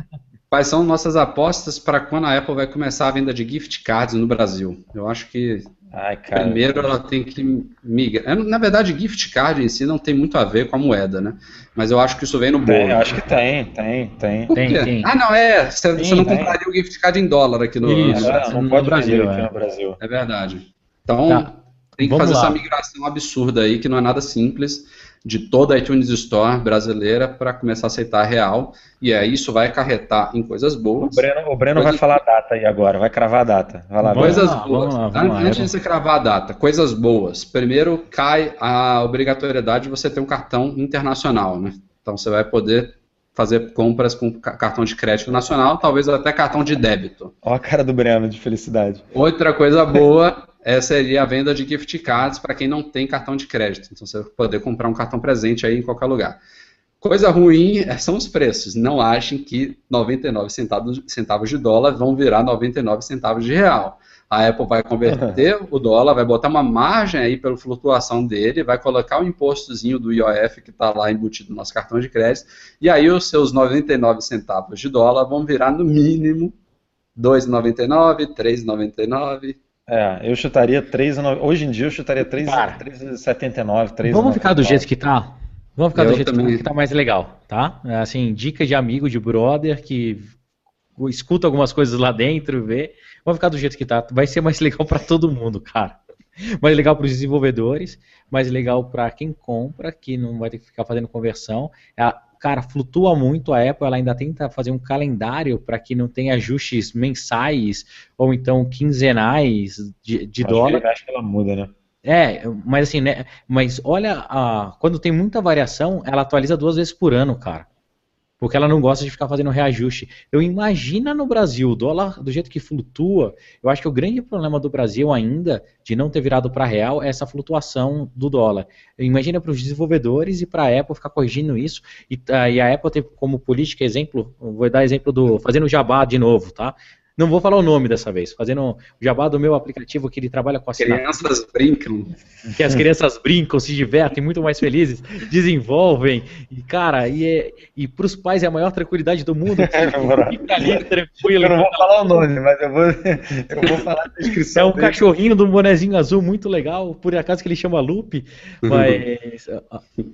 Speaker 1: quais são nossas apostas para quando a Apple vai começar a venda de gift cards no Brasil? Eu acho que Ai, Primeiro ela tem que migrar. Na verdade, gift card em si não tem muito a ver com a moeda, né? Mas eu acho que isso vem no bolo.
Speaker 3: Tem, acho que tem, tem, tem.
Speaker 1: Por tem, tem. Ah, não, é. Você, tem, você não tem. compraria o gift card em dólar aqui no,
Speaker 3: isso, no, não, não pode Brasil, aqui é. no Brasil.
Speaker 1: É verdade. Então, tá. tem que Vamos fazer lá. essa migração absurda aí, que não é nada simples de toda a iTunes Store brasileira para começar a aceitar a real. E aí isso vai acarretar em coisas boas.
Speaker 3: O Breno, o Breno vai falar a data aí agora, vai cravar a data. Vai lá,
Speaker 1: coisas lá, boas. Lá, Antes de você cravar a data, coisas boas. Primeiro cai a obrigatoriedade de você ter um cartão internacional, né? Então você vai poder fazer compras com cartão de crédito nacional, talvez até cartão de débito.
Speaker 3: Olha a cara do Breno de felicidade.
Speaker 1: Outra coisa (laughs) boa é, seria a venda de gift cards para quem não tem cartão de crédito. Então você vai poder comprar um cartão presente aí em qualquer lugar. Coisa ruim é, são os preços. Não achem que 99 centavos, centavos de dólar vão virar 99 centavos de real. A Apple vai converter (laughs) o dólar, vai botar uma margem aí pela flutuação dele, vai colocar o impostozinho do IOF que está lá embutido no nosso cartão de crédito, e aí os seus 99 centavos de dólar vão virar no mínimo 2,99, 3,99.
Speaker 3: É, eu chutaria 3,99. Hoje em dia eu chutaria 3,79,
Speaker 2: Vamos ficar do jeito que tá? Vamos ficar eu do jeito também. que tá mais legal, tá? É, assim, dica de amigo, de brother que escuta algumas coisas lá dentro, vê. Vamos ficar do jeito que tá. Vai ser mais (laughs) legal para todo mundo, cara. Mais legal para os desenvolvedores, mais legal para quem compra, que não vai ter que ficar fazendo conversão. A, cara, flutua muito. A Apple ela ainda tenta fazer um calendário para que não tenha ajustes mensais ou então quinzenais de, de acho dólar.
Speaker 3: Que, acho que ela muda, né?
Speaker 2: É, mas assim, né? Mas olha, a, quando tem muita variação, ela atualiza duas vezes por ano, cara porque ela não gosta de ficar fazendo reajuste. Eu imagino no Brasil, o dólar do jeito que flutua, eu acho que o grande problema do Brasil ainda, de não ter virado para real, é essa flutuação do dólar. Imagina para os desenvolvedores e para a Apple ficar corrigindo isso, e, uh, e, a Apple tem como política exemplo, vou dar exemplo do, fazendo jabá de novo, tá? Não vou falar o nome dessa vez, fazendo o jabá do meu aplicativo que ele trabalha com a
Speaker 1: Crianças brincam.
Speaker 2: Que as crianças brincam, se divertem, muito mais felizes, desenvolvem. E, cara, e, é, e para os pais é a maior tranquilidade do mundo. (laughs)
Speaker 3: Fica ali tranquilo. Eu não vou falar o nome, mas eu vou, eu vou falar a descrição.
Speaker 2: É um dele. cachorrinho de um bonezinho azul muito legal, por acaso que ele chama Loop, mas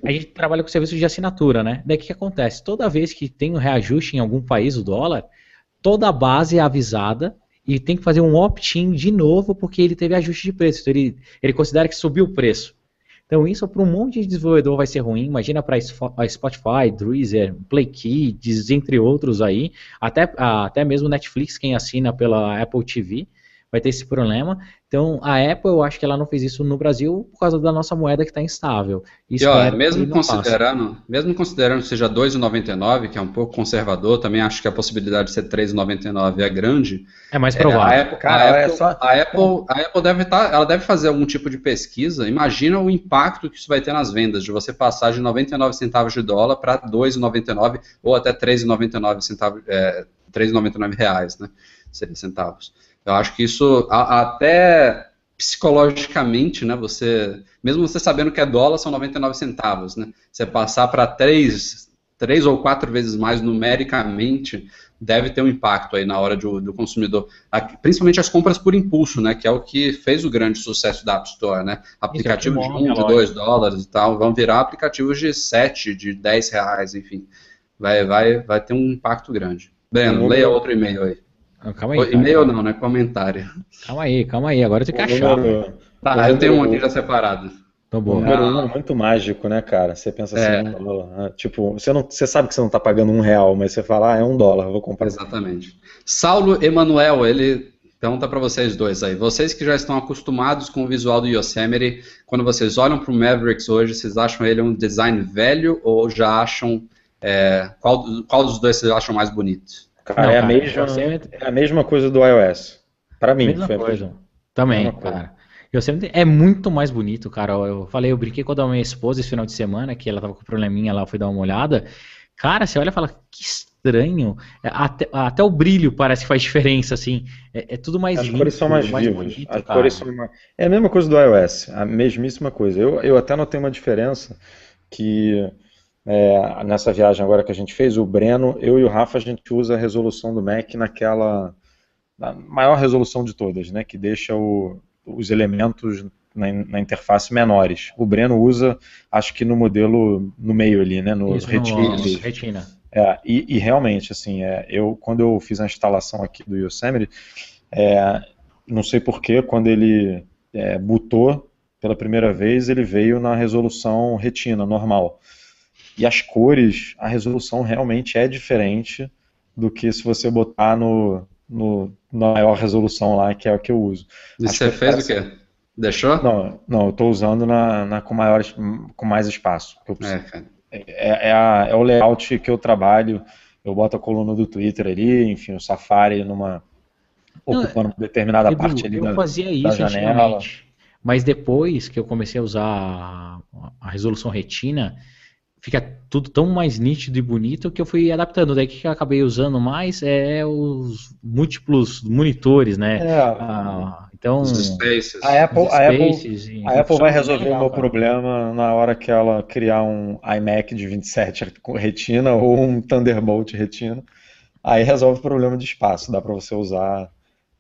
Speaker 2: a gente trabalha com serviço de assinatura, né? Daí o que, que acontece? Toda vez que tem um reajuste em algum país, o dólar, toda a base é avisada e tem que fazer um opt-in de novo porque ele teve ajuste de preço. Então ele, ele considera que subiu o preço. Então isso para um monte de desenvolvedor vai ser ruim. Imagina para Spotify, Deezer, Play Kids, entre outros aí, até, até mesmo Netflix, quem assina pela Apple TV, vai ter esse problema. Então, a Apple, eu acho que ela não fez isso no Brasil por causa da nossa moeda que está instável.
Speaker 1: E, ó, mesmo considerando, mesmo considerando que seja 2,99, que é um pouco conservador, também acho que a possibilidade de ser 3,99 é grande.
Speaker 2: É mais provável.
Speaker 1: É, a, Apple, Cara, a, Apple, é só... a, Apple, a Apple deve estar, tá, ela deve fazer algum tipo de pesquisa. Imagina o impacto que isso vai ter nas vendas, de você passar de 99 centavos de dólar para 2,99 ou até 3,99 centavos, é, 3,99 reais, né? Seria centavos. Eu acho que isso a, até psicologicamente, né, você, mesmo você sabendo que é dólar, são 99 centavos, né, você passar para três, três ou quatro vezes mais numericamente, deve ter um impacto aí na hora do, do consumidor, principalmente as compras por impulso, né, que é o que fez o grande sucesso da App Store, né, aplicativos é de 1, um, de 2 dólares e tal, vão virar aplicativos de 7, de 10 reais, enfim, vai, vai, vai ter um impacto grande. Breno, leia outro e-mail aí.
Speaker 2: Calma aí.
Speaker 1: E-mail não, né? Comentário.
Speaker 2: Calma aí, calma aí. Agora eu tenho que achar.
Speaker 1: Tá, eu tenho um aqui já separado.
Speaker 3: Tá bom. O número um é muito mágico, né, cara? Você pensa assim, é. né? tipo, você, não, você sabe que você não está pagando um real, mas você fala, ah, é um dólar, vou comprar.
Speaker 1: Exatamente. Saulo Emanuel, ele pergunta para vocês dois aí. Vocês que já estão acostumados com o visual do Yosemite, quando vocês olham para o Mavericks hoje, vocês acham ele um design velho ou já acham. É, qual, qual dos dois vocês acham mais bonito?
Speaker 3: Cara, não, é, a cara, mesma, é a mesma coisa do iOS. Para mim,
Speaker 2: mesma foi coisa. Também, cara. Yosemite é muito mais bonito, cara. Eu falei, eu brinquei com a minha esposa esse final de semana, que ela tava com probleminha lá, fui dar uma olhada. Cara, você olha e fala, que estranho. É, até, até o brilho parece que faz diferença, assim. É, é tudo mais
Speaker 3: As limpo, cores são mais, mais vivas. Bonito, As cores são mais... É a mesma coisa do iOS, a mesmíssima coisa. Eu, eu até notei uma diferença que é, nessa viagem agora que a gente fez, o Breno, eu e o Rafa, a gente usa a resolução do Mac naquela na maior resolução de todas, né, que deixa o, os elementos na, na, interface menores. O Breno usa, acho que no modelo no meio ali, né, no Isso, Retina. No,
Speaker 2: retina.
Speaker 3: É, e, e, realmente, assim, é, eu quando eu fiz a instalação aqui do Yosemite, é, não sei porquê, quando ele é, botou pela primeira vez, ele veio na resolução retina normal. E as cores, a resolução realmente é diferente do que se você botar no, no na maior resolução lá, que é o que eu uso.
Speaker 1: E você fez parece... o quê? Deixou?
Speaker 3: Não, não eu estou usando na, na, com, maior, com mais espaço. É, é, é, a, é, o layout que eu trabalho. Eu boto a coluna do Twitter ali, enfim, o Safari numa ocupando uma determinada Edu, parte ali
Speaker 2: eu
Speaker 3: da,
Speaker 2: fazia isso da janela. Mas depois que eu comecei a usar a resolução retina, fica tudo tão mais nítido e bonito que eu fui adaptando. Daí que eu acabei usando mais é os múltiplos monitores, né?
Speaker 3: É.
Speaker 2: Ah, então,
Speaker 1: Os spaces.
Speaker 3: A Apple, a Apple, a Apple vai resolver o meu
Speaker 2: cara.
Speaker 3: problema na hora que ela criar um iMac de 27 com retina ou um Thunderbolt retina. Aí resolve o problema de espaço, dá pra você usar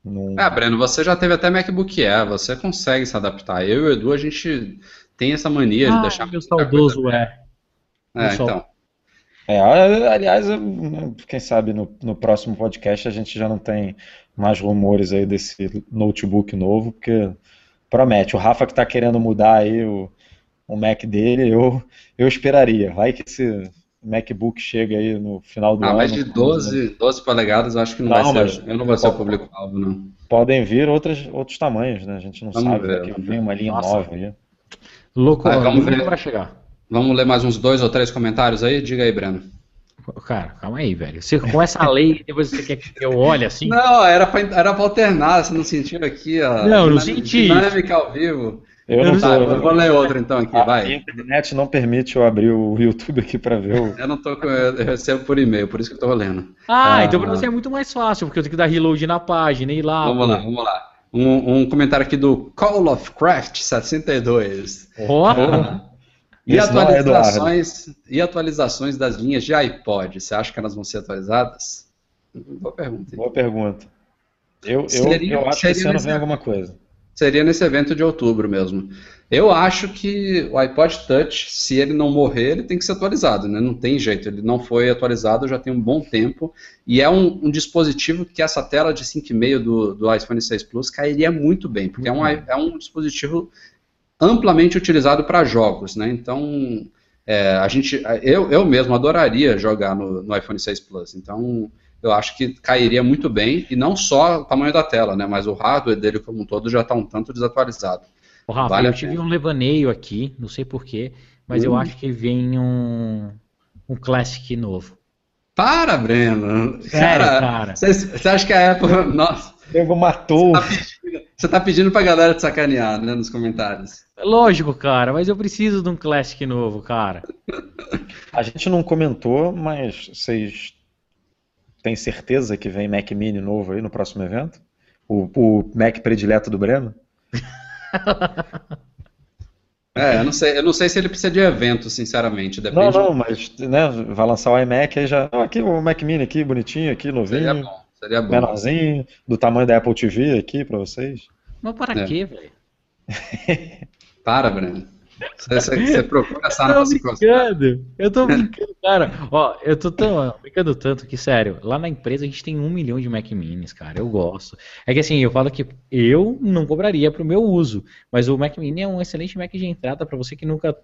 Speaker 3: num...
Speaker 1: É, Breno, você já teve até MacBook Air, você consegue se adaptar. Eu e o Edu, a gente tem essa mania de
Speaker 2: Ah,
Speaker 1: deixar
Speaker 2: meu
Speaker 1: muita
Speaker 2: saudoso é.
Speaker 1: É, então.
Speaker 3: É, aliás, eu- quem sabe no, no próximo podcast a gente já não tem mais rumores aí desse notebook novo, porque promete. O Rafa que tá querendo mudar aí o, o Mac dele, eu, eu esperaria. Vai que esse MacBook chega aí no final do
Speaker 1: Ah,
Speaker 3: ano.
Speaker 1: mais de 12, 12 polegadas, eu acho que não,
Speaker 3: Não,
Speaker 1: vai
Speaker 3: mas-
Speaker 1: ser. Eu não vou ser o público-alvo, não.
Speaker 3: Podem vir outras, outros tamanhos, né? A gente não
Speaker 1: Vamos
Speaker 3: sabe.
Speaker 1: ver, vamos
Speaker 3: vem
Speaker 1: ver.
Speaker 3: uma linha
Speaker 2: Nossa.
Speaker 3: nova aí.
Speaker 2: Louco,
Speaker 1: Ah, vamos ver.
Speaker 2: pra chegar.
Speaker 1: Vamos ler mais uns dois ou três comentários aí? Diga aí, Breno.
Speaker 2: Cara, calma aí, velho. Você começa a ler e depois você quer que eu olhe assim?
Speaker 1: Não, era pra, era pra alternar, você não sentiu aqui a
Speaker 2: Não, não senti.
Speaker 1: dinâmica ao vivo.
Speaker 3: Eu
Speaker 2: Eu
Speaker 3: não tô.
Speaker 1: Tá,
Speaker 2: sei.
Speaker 1: eu vou ler outro então aqui,
Speaker 3: a
Speaker 1: vai.
Speaker 3: internet não permite eu abrir o YouTube aqui pra ver o. (laughs)
Speaker 1: Eu não tô com. Eu recebo por e-mail, por isso que eu tô lendo.
Speaker 2: Ah,
Speaker 3: Ah.
Speaker 2: então pra você é muito mais fácil, porque eu tenho que dar reload na página e ir lá.
Speaker 1: Vamos lá, vamos lá. Um, um comentário aqui do Call of Craft 62.
Speaker 2: Ó,
Speaker 1: E
Speaker 3: Esse é
Speaker 1: atualizações, e atualizações das linhas de iPod? Você acha que elas vão ser atualizadas? Boa pergunta.
Speaker 3: Boa pergunta. Eu, eu,
Speaker 1: Seria-
Speaker 3: eu acho que esse
Speaker 1: seria
Speaker 3: ano
Speaker 1: nesse-
Speaker 3: vem alguma coisa.
Speaker 1: Seria nesse evento de outubro mesmo. Eu acho que o iPod Touch, se ele não morrer, ele tem que ser atualizado, né? Não tem jeito, ele não foi atualizado já tem um bom tempo. E é um, um dispositivo que essa tela de 5,5 do, do iPhone 6 Plus cairia muito bem, porque é um, é um dispositivo amplamente utilizado para jogos, né? Então, é, a gente, eu, eu mesmo adoraria jogar no, no iPhone 6 Plus. Então, eu acho que cairia muito bem, e não só o tamanho da tela, né? Mas o hardware dele como um todo já está um tanto desatualizado.
Speaker 2: Ô, Rafa,
Speaker 1: Vale
Speaker 2: eu tive um levaneio aqui, não sei porquê, mas eu
Speaker 1: Hum.
Speaker 2: acho que vem um, um Classic novo.
Speaker 1: Para, Breno!
Speaker 2: Sério,
Speaker 1: Cara, você acha que a Apple. (laughs) Nossa,
Speaker 3: Diego matou.
Speaker 1: você tá pedindo pra galera te sacanear, né? Nos comentários.
Speaker 2: Lógico, cara, mas eu preciso de um Classic novo, cara.
Speaker 3: A gente não comentou, mas vocês têm certeza que vem Mac Mini novo aí no próximo evento? O, o Mac predileto do Breno? (laughs)
Speaker 1: É, eu não sei, eu não sei se ele precisa de evento, sinceramente.
Speaker 3: Não,
Speaker 1: Depende.
Speaker 3: não, mas né, vai lançar o iMac aí já. Não, aqui o Mac Mini aqui, bonitinho, aqui,
Speaker 1: Seria
Speaker 3: novinho,
Speaker 1: bom, seria bom.
Speaker 3: menorzinho, do tamanho da Apple TV aqui pra vocês.
Speaker 2: Mas para
Speaker 1: É.
Speaker 2: quê, velho?
Speaker 1: Para, Breno. Você, você, você procura essa (laughs)
Speaker 2: Eu brincando, eu tô (laughs) brincando, cara. Ó, eu tô tão, brincando tanto que, sério, lá na empresa a gente tem um milhão de Mac Minis, cara, eu gosto. É que assim, eu falo que eu não cobraria pro meu uso, mas o Mac Mini é um excelente Mac de entrada pra você que nunca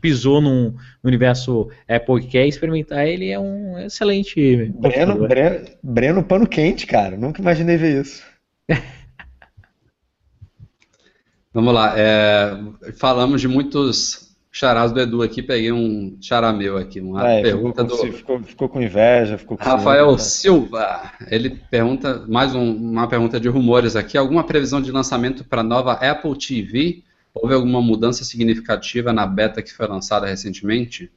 Speaker 2: pisou num, no universo Apple e quer experimentar ele, é um excelente
Speaker 3: Breno. Breno, Breno pano quente, cara. Nunca imaginei ver isso. (laughs)
Speaker 1: Vamos lá. é, falamos de muitos charás do Edu aqui. Peguei um chará meu aqui. Uma
Speaker 3: É,
Speaker 1: pergunta
Speaker 3: ficou, com,
Speaker 1: do
Speaker 3: ficou, ficou com inveja, ficou com
Speaker 1: Rafael
Speaker 3: ciúme,
Speaker 1: Silva. Ele pergunta, mais um- uma pergunta de rumores aqui. Alguma previsão de lançamento para a nova Apple TV? Houve alguma mudança significativa na beta que foi lançada recentemente?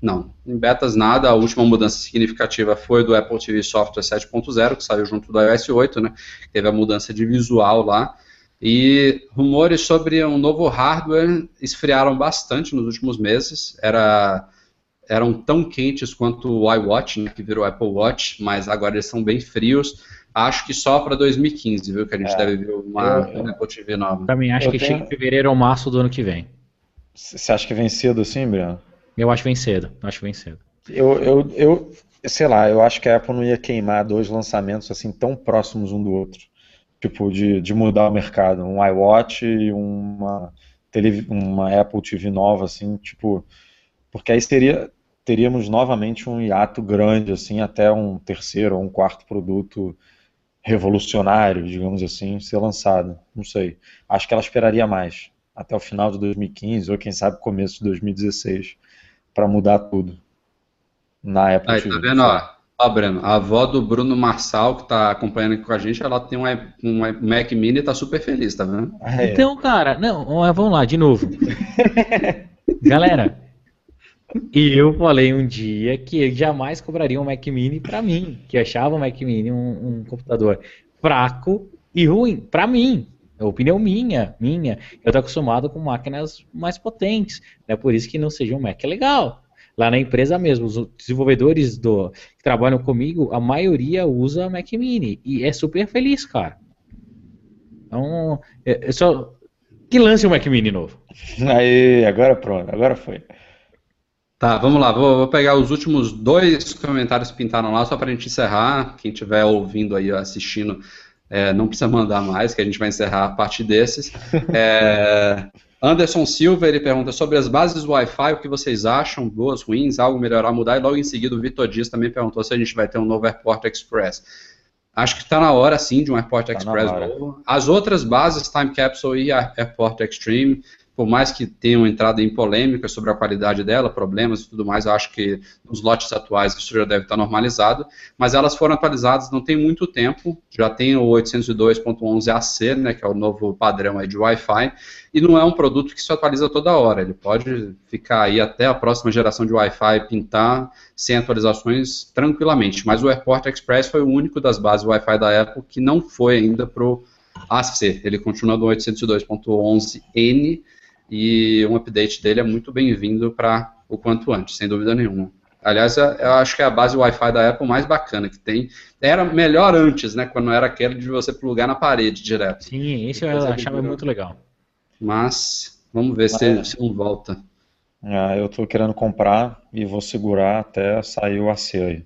Speaker 1: Não, em betas nada. A última mudança significativa foi do Apple TV Software 7.0, que saiu junto do iOS 8, né? Teve a mudança de visual lá. E rumores sobre um novo hardware esfriaram bastante nos últimos meses. Era, eram tão quentes quanto o iWatch, né, que virou Apple Watch, mas agora eles são bem frios. Acho que só para 2015, viu? Que a gente
Speaker 3: É.
Speaker 1: deve ver uma,
Speaker 3: Eu-
Speaker 1: uma Apple TV nova.
Speaker 2: Também acho
Speaker 3: Eu
Speaker 2: que
Speaker 3: tenho-
Speaker 2: chega em fevereiro ou março do ano que vem.
Speaker 3: Você acha que vem cedo assim, Breno?
Speaker 2: Eu acho que vem cedo, acho que vem cedo.
Speaker 3: Eu, eu, eu, sei lá, eu acho que a Apple não ia queimar dois lançamentos assim tão próximos um do outro. Tipo, de, de mudar o mercado. Um iWatch e uma, uma Apple TV nova, assim, tipo. Porque aí seria, teríamos novamente um hiato grande, assim, até um terceiro ou um quarto produto revolucionário, digamos assim, ser lançado. Não sei. Acho que ela esperaria mais. Até o final de 2015, ou quem sabe começo de 2016, para mudar tudo. Na Apple
Speaker 1: Aí,
Speaker 3: TV.
Speaker 1: tá vendo, ó? Ó, Breno, a avó do Bruno Marçal, que tá acompanhando aqui com a gente, ela tem um, um Mac Mini e tá super feliz, tá vendo?
Speaker 3: Ah, é.
Speaker 2: Então, cara, não, vamos lá, de novo. (laughs) Galera, E eu falei um dia que ele jamais cobraria um Mac Mini para mim, que achava o Mac Mini um, um computador fraco e ruim, para mim. É opinião minha, minha. Eu tô acostumado com máquinas mais potentes. É por isso que não seja um Mac legal. Lá na empresa mesmo, os desenvolvedores do, que trabalham comigo, a maioria usa Mac Mini. E é super feliz, cara. Então, é, é só. Que lance o Mac Mini novo. (laughs)
Speaker 3: Aí, agora pronto, agora foi.
Speaker 1: Tá, vamos lá, vou, vou, pegar os últimos dois comentários que pintaram lá, só para a gente encerrar. Quem estiver ouvindo aí, assistindo, é, não precisa mandar mais, que a gente vai encerrar a partir desses. É, (laughs) Anderson Silva, ele pergunta sobre as bases do Wi-Fi, o que vocês acham, boas, ruins, algo melhorar, mudar, e logo em seguida o Vitor Dias também perguntou se a gente vai ter um novo Airport Express. Acho que está na hora, sim, de um Airport tá Express novo. As outras bases, Time Capsule e Airport Extreme, por mais que tenham entrado em polêmica sobre a qualidade dela, problemas e tudo mais, eu acho que nos lotes atuais isso já deve estar normalizado, mas elas foram atualizadas não tem muito tempo, já tem o 802.11ac, né, que é o novo padrão aí de Wi-Fi, e não é um produto que se atualiza toda hora, ele pode ficar aí até a próxima geração de Wi-Fi pintar sem atualizações tranquilamente, mas o Airport Express foi o único das bases Wi-Fi da Apple que não foi ainda para o AC, ele continua no 802.11n, e um update dele é muito bem-vindo para o quanto antes, sem dúvida nenhuma. Aliás, eu acho que é a base Wi-Fi da Apple mais bacana que tem. Era melhor antes, né? Quando era aquele de você plugar na parede direto.
Speaker 2: Sim, isso eu achava muito legal.
Speaker 1: Mas vamos ver se, é. se não volta.
Speaker 3: Ah, eu estou querendo comprar e vou segurar até sair o AC aí.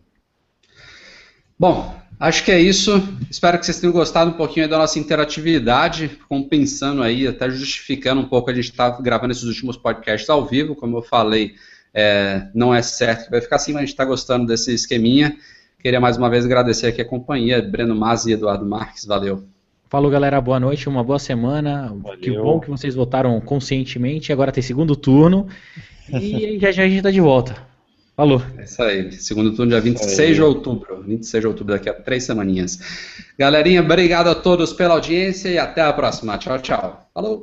Speaker 1: Bom, Acho que é isso. Espero que vocês tenham gostado um pouquinho da nossa interatividade, compensando aí, até justificando um pouco. A gente está gravando esses últimos podcasts ao vivo, como eu falei, é, não é certo que vai ficar assim, mas a gente está gostando desse esqueminha. Queria mais uma vez agradecer aqui a companhia, Breno Mazzi e Eduardo Marques. Valeu.
Speaker 2: Falou, galera. Boa noite, uma boa semana. Valeu. Que bom que vocês votaram conscientemente. Agora tem segundo turno. E já já a gente está de volta. Falou.
Speaker 1: É isso aí. Segundo turno, dia 26 de outubro. 26 de outubro, daqui a três semaninhas. Galerinha, obrigado a todos pela audiência e até a próxima. Tchau, tchau. Falou.